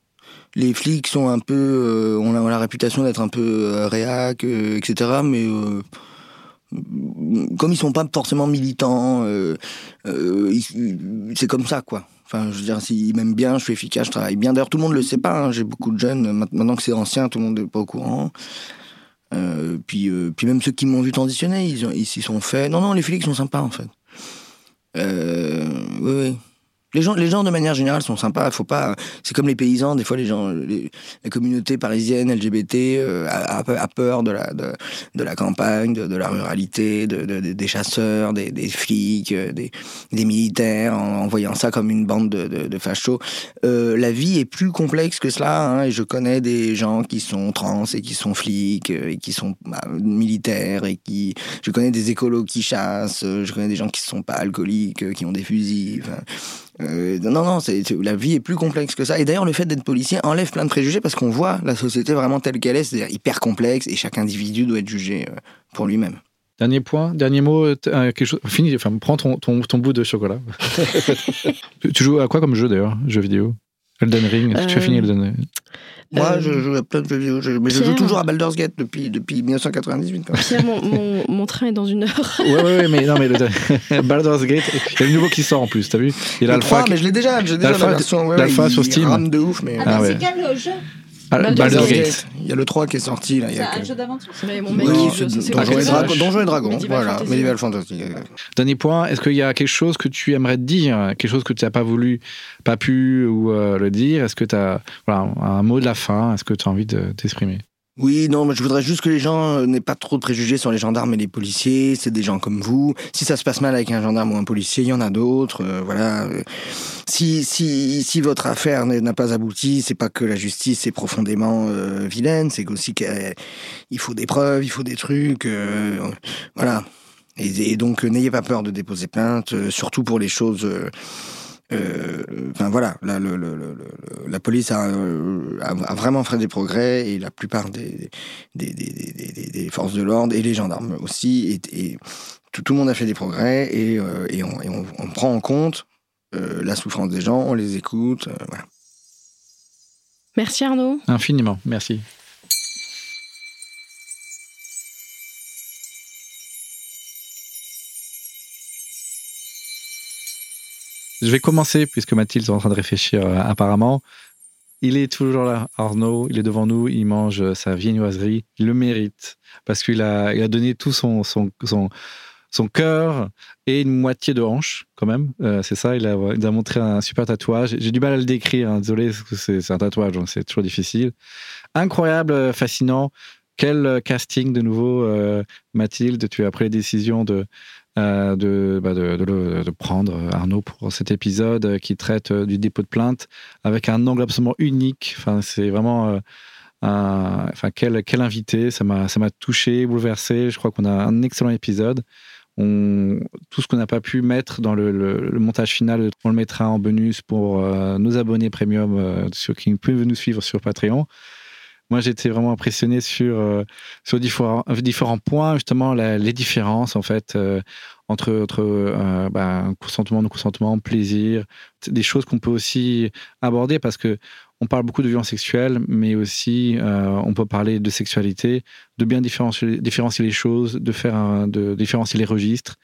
Les flics sont un peu, euh, on, a, la réputation d'être un peu euh, réac, euh, etc. Mais euh, comme ils sont pas forcément militants, c'est comme ça, quoi. Enfin, je veux dire, s'ils m'aiment bien, je suis efficace, je travaille bien. D'ailleurs, tout le monde le sait pas. hein. J'ai beaucoup de jeunes. Maintenant que c'est ancien, tout le monde n'est pas au courant. Puis, puis même ceux qui m'ont vu transitionner, ils, s'y sont fait. Non, non, les flics sont sympas, en fait. Euh, oui, oui. Les gens, les gens de manière générale sont sympas. Faut pas. C'est comme les paysans. Des fois, les gens, les- la communauté parisienne LGBT euh, a, peur de la de, de la campagne, de, de la ruralité, de, de- de- des chasseurs, des, des flics, euh, des, des militaires, en, en voyant ça comme une bande de, fachos. Euh, la vie est plus complexe que cela. Hein, et je connais des gens qui sont trans et qui sont flics euh, et qui sont bah, militaires et qui. Je connais des écolos qui chassent. euh, Je connais des gens qui sont pas alcooliques, qui ont des fusils. Euh, non, non, c'est, la vie est plus complexe que ça. Et d'ailleurs, le fait d'être policier enlève plein de préjugés parce qu'on voit la société vraiment telle qu'elle est, c'est-à-dire hyper complexe et chaque individu doit être jugé euh, pour lui-même. Dernier point, dernier mot, euh, euh, quelque chose. Fini, enfin, prends ton, ton, ton bout de chocolat. tu joues à quoi comme jeu d'ailleurs Jeu vidéo? Elden Ring Tu as Euh, fini Elden Ring? Moi, Euh, je joue à plein de jeux vidéo, je- mais je joue toujours à Baldur's Gate depuis, depuis 1998. quand même. Pierre, mon, mon, mon train est dans une heure. Ouais, ouais, ouais, mais non, mais le Baldur's Gate, il y a le nouveau qui sort en plus, t'as vu? Il y a Le 3, l'alpha. mais je l'ai déjà, j'ai déjà l'alpha- la version. Ouais, l'alpha ouais, sur il Steam. rame de ouf, mais. Ah, Ah c'est quel le jeu Baldur's Baldur's Gate. Gate. Il y a le 3 qui est sorti, là. Il y a C'est un que- jeu d'aventure Mais mon mec, Oui, Donjons et ça. Dragons, Donjons et Dragons, Medieval voilà. Medieval Fantasy. Dernier point, est-ce qu'il y a quelque chose que tu aimerais dire, quelque chose que tu n'as pas voulu, pas pu ou euh, le dire? Est-ce que tu as voilà, un mot de la fin? Est-ce que tu as envie de t'exprimer? Oui, non, mais je voudrais juste que les gens euh, n'aient pas trop de préjugés sur les gendarmes et les policiers. C'est des gens comme vous. Si ça se passe mal avec un gendarme ou un policier, il y en a d'autres. euh, voilà. Euh, Si, si, si votre affaire n'a pas abouti, c'est pas que la justice est profondément euh, vilaine, c'est qu'aussi qu'il faut des preuves, il faut des trucs. euh, voilà. Et, et donc, euh, n'ayez pas peur de déposer plainte, euh, surtout pour les choses. Euh, euh, Enfin voilà, la, le- le- le- le- la police a, euh, a- vraiment fait des progrès et la plupart des, des, des, des- des- des forces de l'ordre et les gendarmes aussi, et, et tout, tout le monde a fait des progrès et, euh, et on, et on- on prend en compte euh, la souffrance des gens, on les écoute. euh, voilà. Merci Arnaud. Infiniment, merci. Je vais commencer, puisque Mathilde est en train de réfléchir apparemment. Il est toujours là, Arnaud, il est devant nous, il mange sa viennoiserie, il le mérite, parce qu'il a, donné tout son, cœur et une moitié de hanche, quand même. c'est ça, il a, il a, montré un super tatouage. J'ai du mal à le décrire, hein, désolé, c'est un tatouage, donc c'est toujours difficile. Incroyable, fascinant. Quel casting de nouveau, Mathilde, tu as pris la décision de, euh, bah, de, de, prendre Arnaud pour cet épisode qui traite euh, du dépôt de plainte avec un angle absolument unique. Enfin, c'est vraiment. Euh, enfin, quel, quel invité, ça m'a touché, bouleversé. Je crois qu'on a un excellent épisode. Tout ce qu'on n'a pas pu mettre dans le, montage final, on le mettra en bonus pour nos abonnés premium, ceux qui peuvent nous suivre sur Patreon. Moi, j'étais vraiment impressionné sur, euh, sur différents, différents points, justement, les différences, en fait, euh, entre, entre euh, bah, consentement, non-consentement, plaisir, des choses qu'on peut aussi aborder parce que on parle beaucoup de violence sexuelle, mais aussi on peut parler de sexualité, de bien différencier, les choses, de faire de différencier les registres.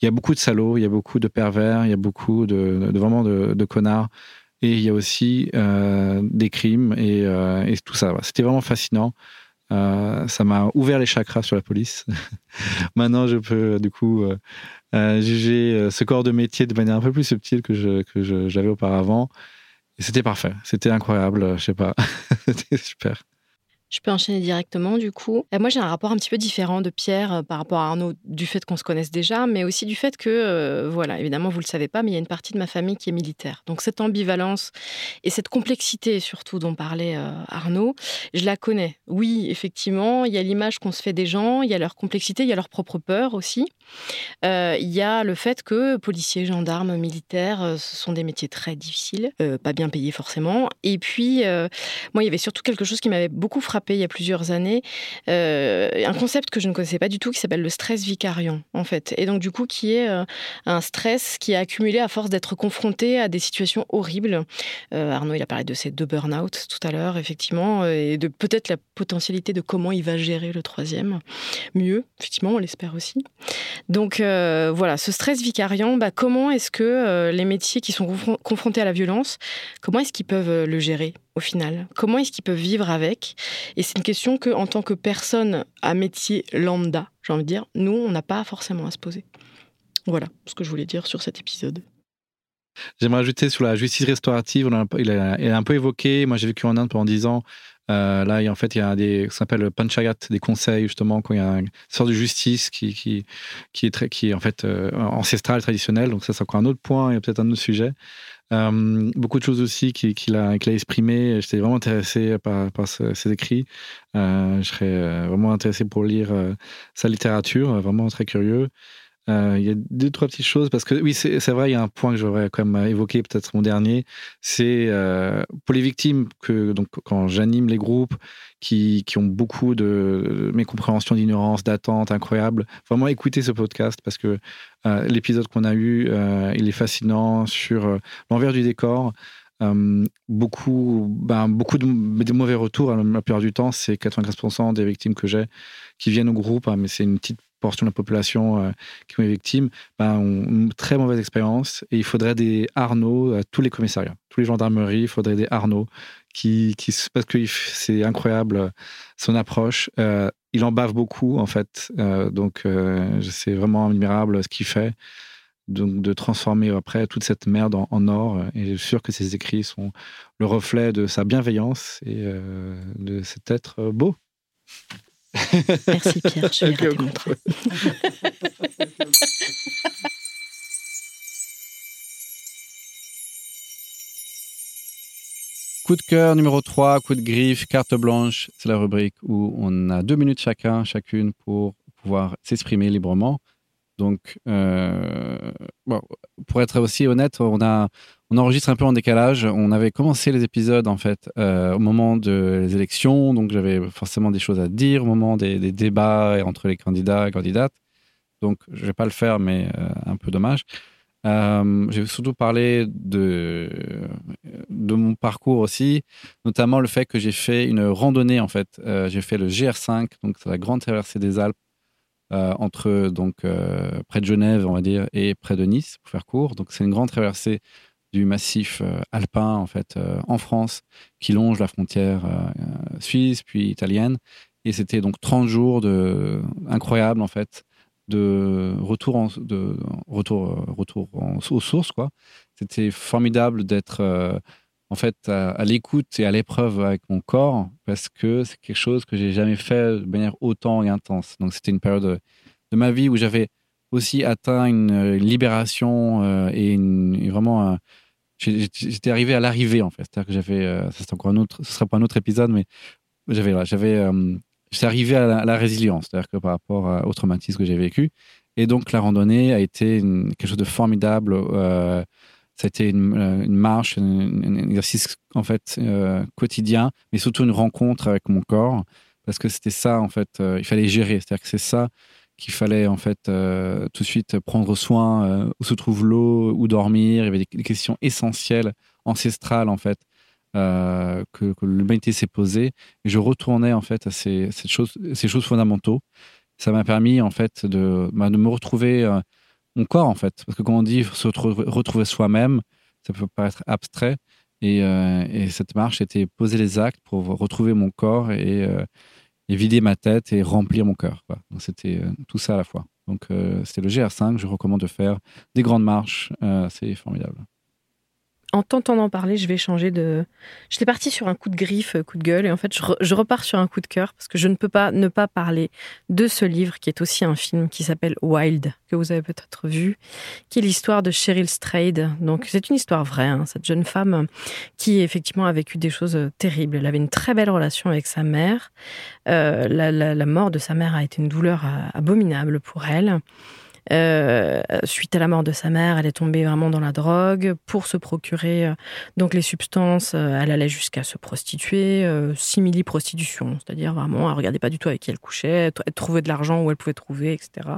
Il y a beaucoup de salauds, il y a beaucoup de pervers, il y a beaucoup de, vraiment de connards et il y a aussi euh, des crimes et, euh, tout ça. C'était vraiment fascinant. Euh, ça m'a ouvert les chakras sur la police. Maintenant, je peux du coup juger ce corps de métier de manière un peu plus subtile que j'avais que auparavant. Et c'était parfait. C'était incroyable. Je sais pas. c'était super. Je peux enchaîner directement du coup. Euh, moi j'ai un rapport un petit peu différent de Pierre euh, par rapport à Arnaud du fait qu'on se connaisse déjà, mais aussi du fait que, euh, voilà, évidemment vous le savez pas, mais il y a une partie de ma famille qui est militaire. Donc cette ambivalence et cette complexité surtout dont parlait Arnaud, je la connais. Oui, effectivement, il y a l'image qu'on se fait des gens, il y a leur complexité, il y a leur propre peur aussi. il y a le fait que policiers, gendarmes, militaires, ce sont des métiers très difficiles, pas bien payés forcément. Et puis, moi il y avait surtout quelque chose qui m'avait beaucoup frappé il y a plusieurs années euh, un concept que je ne connaissais pas du tout qui s'appelle le stress vicariant en fait. Et donc du coup qui est euh, un stress qui est accumulé à force d'être confronté à des situations horribles. Euh, Arnaud il a parlé de ces deux burn-out tout à l'heure effectivement et de peut-être la potentialité de comment il va gérer le troisième. Mieux effectivement on l'espère aussi. Donc voilà ce stress vicariant bah, comment est-ce que les métiers qui sont confrontés à la violence comment est-ce qu'ils peuvent le gérer? Au final Comment est-ce qu'ils peuvent vivre avec? Et c'est une question que, en tant que personne à métier lambda, j'ai envie de dire, nous, on n'a pas forcément à se poser. Voilà ce que je voulais dire sur cet épisode. J'aimerais ajouter sur la justice restaurative, il, a, un peu évoqué, moi j'ai vécu en Inde pendant 10 ans, euh, là, en fait, il y a des, ça s'appelle panchayat, des conseils justement quand il y a une sorte de justice qui, est très, qui est en fait euh, ancestrale, traditionnelle. Donc ça, c'est encore un autre point et peut-être un autre sujet. Euh, beaucoup de choses aussi qu'il a, exprimées. J'étais vraiment intéressé par, par ses écrits. Euh, je serais euh, vraiment intéressé pour lire sa littérature, vraiment très curieux. Il y a deux, trois petites choses, parce que oui, c'est vrai, il y a un point que j'aurais quand même évoqué, peut-être mon dernier, c'est pour les victimes, que donc quand j'anime les groupes qui, qui, ont beaucoup de mécompréhension, d'ignorance, d'attente incroyable, vraiment écoutez ce podcast, parce que l'épisode qu'on a eu, il est fascinant sur l'envers du décor. beaucoup, ben, beaucoup de, mauvais retours. La plupart du temps, c'est 95% des victimes que j'ai qui viennent au groupe, hein, mais c'est une petite portion de la population euh, qui ont été victimes, ben, ont une très mauvaise expérience. Et il faudrait des Arnaud à tous les commissariats, tous les gendarmeries, il faudrait des Arnaud qui, parce que c'est incroyable euh, son approche. Euh, il en bave beaucoup en fait, donc c'est vraiment admirable ce qu'il fait. Donc de transformer après toute cette merde en, or. Et je suis sûr que ses écrits sont le reflet de sa bienveillance et de cet être beau. Merci Pierre, je vais okay, montrer. Coup de cœur numéro 3, coup de griffe, carte blanche, c'est la rubrique où on a deux minutes chacun, chacune pour pouvoir s'exprimer librement. Donc, euh, bon, pour être aussi honnête, on, a, on enregistre un peu en décalage. On avait commencé les épisodes en fait euh, au moment des élections, donc j'avais forcément des choses à dire au moment des, débats entre les candidats et candidates. Donc, je vais pas le faire, mais euh, un peu dommage. j'ai surtout parlé de, de mon parcours aussi, notamment le fait que j'ai fait une randonnée en fait. j'ai fait le GR5, donc c'est la grande traversée des Alpes entre donc près de Genève, on va dire, et près de Nice, pour faire court. Donc c'est une grande traversée du massif alpin en fait en France qui longe la frontière suisse puis italienne. Et c'était donc 30 jours de incroyable en fait de retour en, de retour retour aux sources quoi. C'était formidable d'être euh, en fait à, l'écoute et à l'épreuve avec mon corps parce que c'est quelque chose que j'ai jamais fait de manière autant et intense. Donc c'était une période de, ma vie où j'avais aussi atteint une, libération euh, et, vraiment j'étais arrivé à l'arrivée en fait c'est-à-dire que j'avais euh, ça c'est encore un autre ce sera pas un autre épisode mais j'avais j'avais j'étais arrivé à la, résilience, c'est-à-dire que par rapport au traumatisme que j'ai vécu. Et donc, la randonnée a été quelque chose de formidable. Euh, c'était une, euh, une, marche, un, exercice en fait euh, quotidien, mais surtout une rencontre avec mon corps, parce que c'était ça en fait. Euh, il fallait gérer, c'est-à-dire que c'est ça qu'il fallait en fait tout de suite prendre soin où se trouve l'eau, où dormir. Il y avait des, questions essentielles, ancestrales en fait. Euh, que, l'humanité s'est posée. Je retournais en fait à ces, choses, ces choses fondamentaux. Ça m'a permis en fait de, bah, de me retrouver euh, mon corps en fait. Parce que quand on dit se retrouver soi-même, ça peut paraître abstrait. Et, euh, et, cette marche était poser les actes pour retrouver mon corps et vider ma tête et remplir mon cœur. C'était tout ça à la fois. Donc c'était le GR5. Je recommande de faire des grandes marches. c'est formidable en t'entendant parler, je vais changer de. J'étais partie sur un coup de griffe, coup de gueule, et en fait, je, repars sur un coup de cœur parce que je ne peux pas ne pas parler de ce livre qui est aussi un film qui s'appelle Wild, que vous avez peut-être vu, qui est l'histoire de Cheryl Strayed. Donc, c'est une histoire vraie, hein, cette jeune femme qui effectivement a vécu des choses terribles. Elle avait une très belle relation avec sa mère. Euh, la, mort de sa mère a été une douleur euh, abominable pour elle. Euh, suite à la mort de sa mère, elle est tombée vraiment dans la drogue pour se procurer euh, donc les substances. Euh, elle allait jusqu'à se prostituer, simili prostitution, c'est-à-dire vraiment, elle regardait pas du tout avec qui elle couchait, elle trouvait de l'argent où elle pouvait trouver, etc.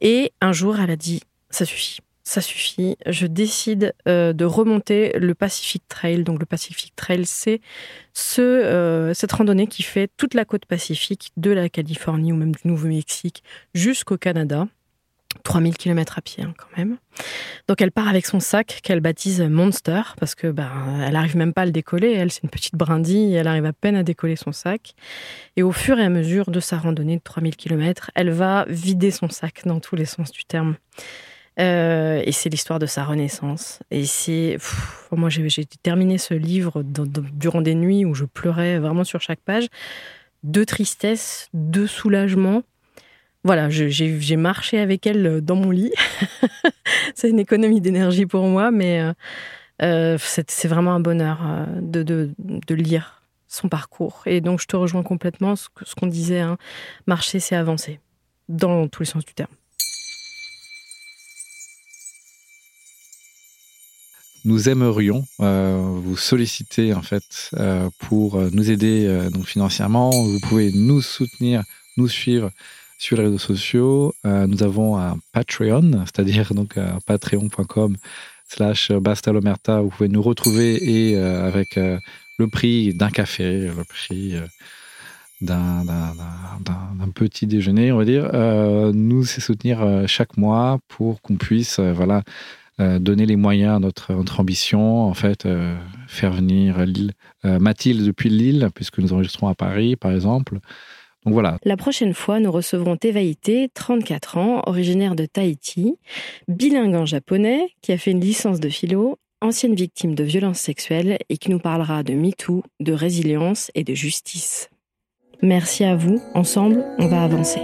Et un jour, elle a dit ça suffit. Ça suffit. Je décide de remonter le Pacific Trail. Donc le Pacific Trail, c'est ce, cette randonnée qui fait toute la côte pacifique de la Californie ou même du Nouveau-Mexique jusqu'au Canada. 3000 km à pied hein, quand même. Donc elle part avec son sac qu'elle baptise Monster parce que ben elle arrive même pas à le décoller. Elle c'est une petite brindille, elle arrive à peine à décoller son sac. Et au fur et à mesure de sa randonnée de 3000 km, elle va vider son sac dans tous les sens du terme. Euh, et c'est l'histoire de sa renaissance. Et c'est. Moi, j'ai terminé ce livre durant des nuits où je pleurais vraiment sur chaque page. De tristesse, de soulagement, voilà, j'ai marché avec elle euh, dans mon lit. c'est une économie d'énergie pour moi, mais euh, euh, c'est vraiment un bonheur de, lire son parcours. Et donc, je te rejoins complètement. Ce qu'on disait, hein, marcher, c'est avancer, dans tous les sens du terme. Nous aimerions vous solliciter en fait pour nous aider financièrement. Vous pouvez nous soutenir, nous suivre sur les réseaux sociaux. Euh, nous avons un Patreon, c'est-à-dire donc patreon.com slash bastalomerta. Vous pouvez nous retrouver et euh, avec euh, le prix d'un café, le prix d'un petit déjeuner, on va dire, nous soutenir chaque mois pour qu'on puisse voilà, donner les moyens à notre, notre ambition, en fait, faire venir Mathilde depuis Lille, puisque nous enregistrons à Paris, par exemple La prochaine fois, nous recevrons Tevaïté, 34 ans, originaire de Tahiti, bilingue en japonais, qui a fait une licence de philo, ancienne victime de violences sexuelles et qui nous parlera de MeToo, de résilience et de justice. Merci à vous, ensemble, on va avancer.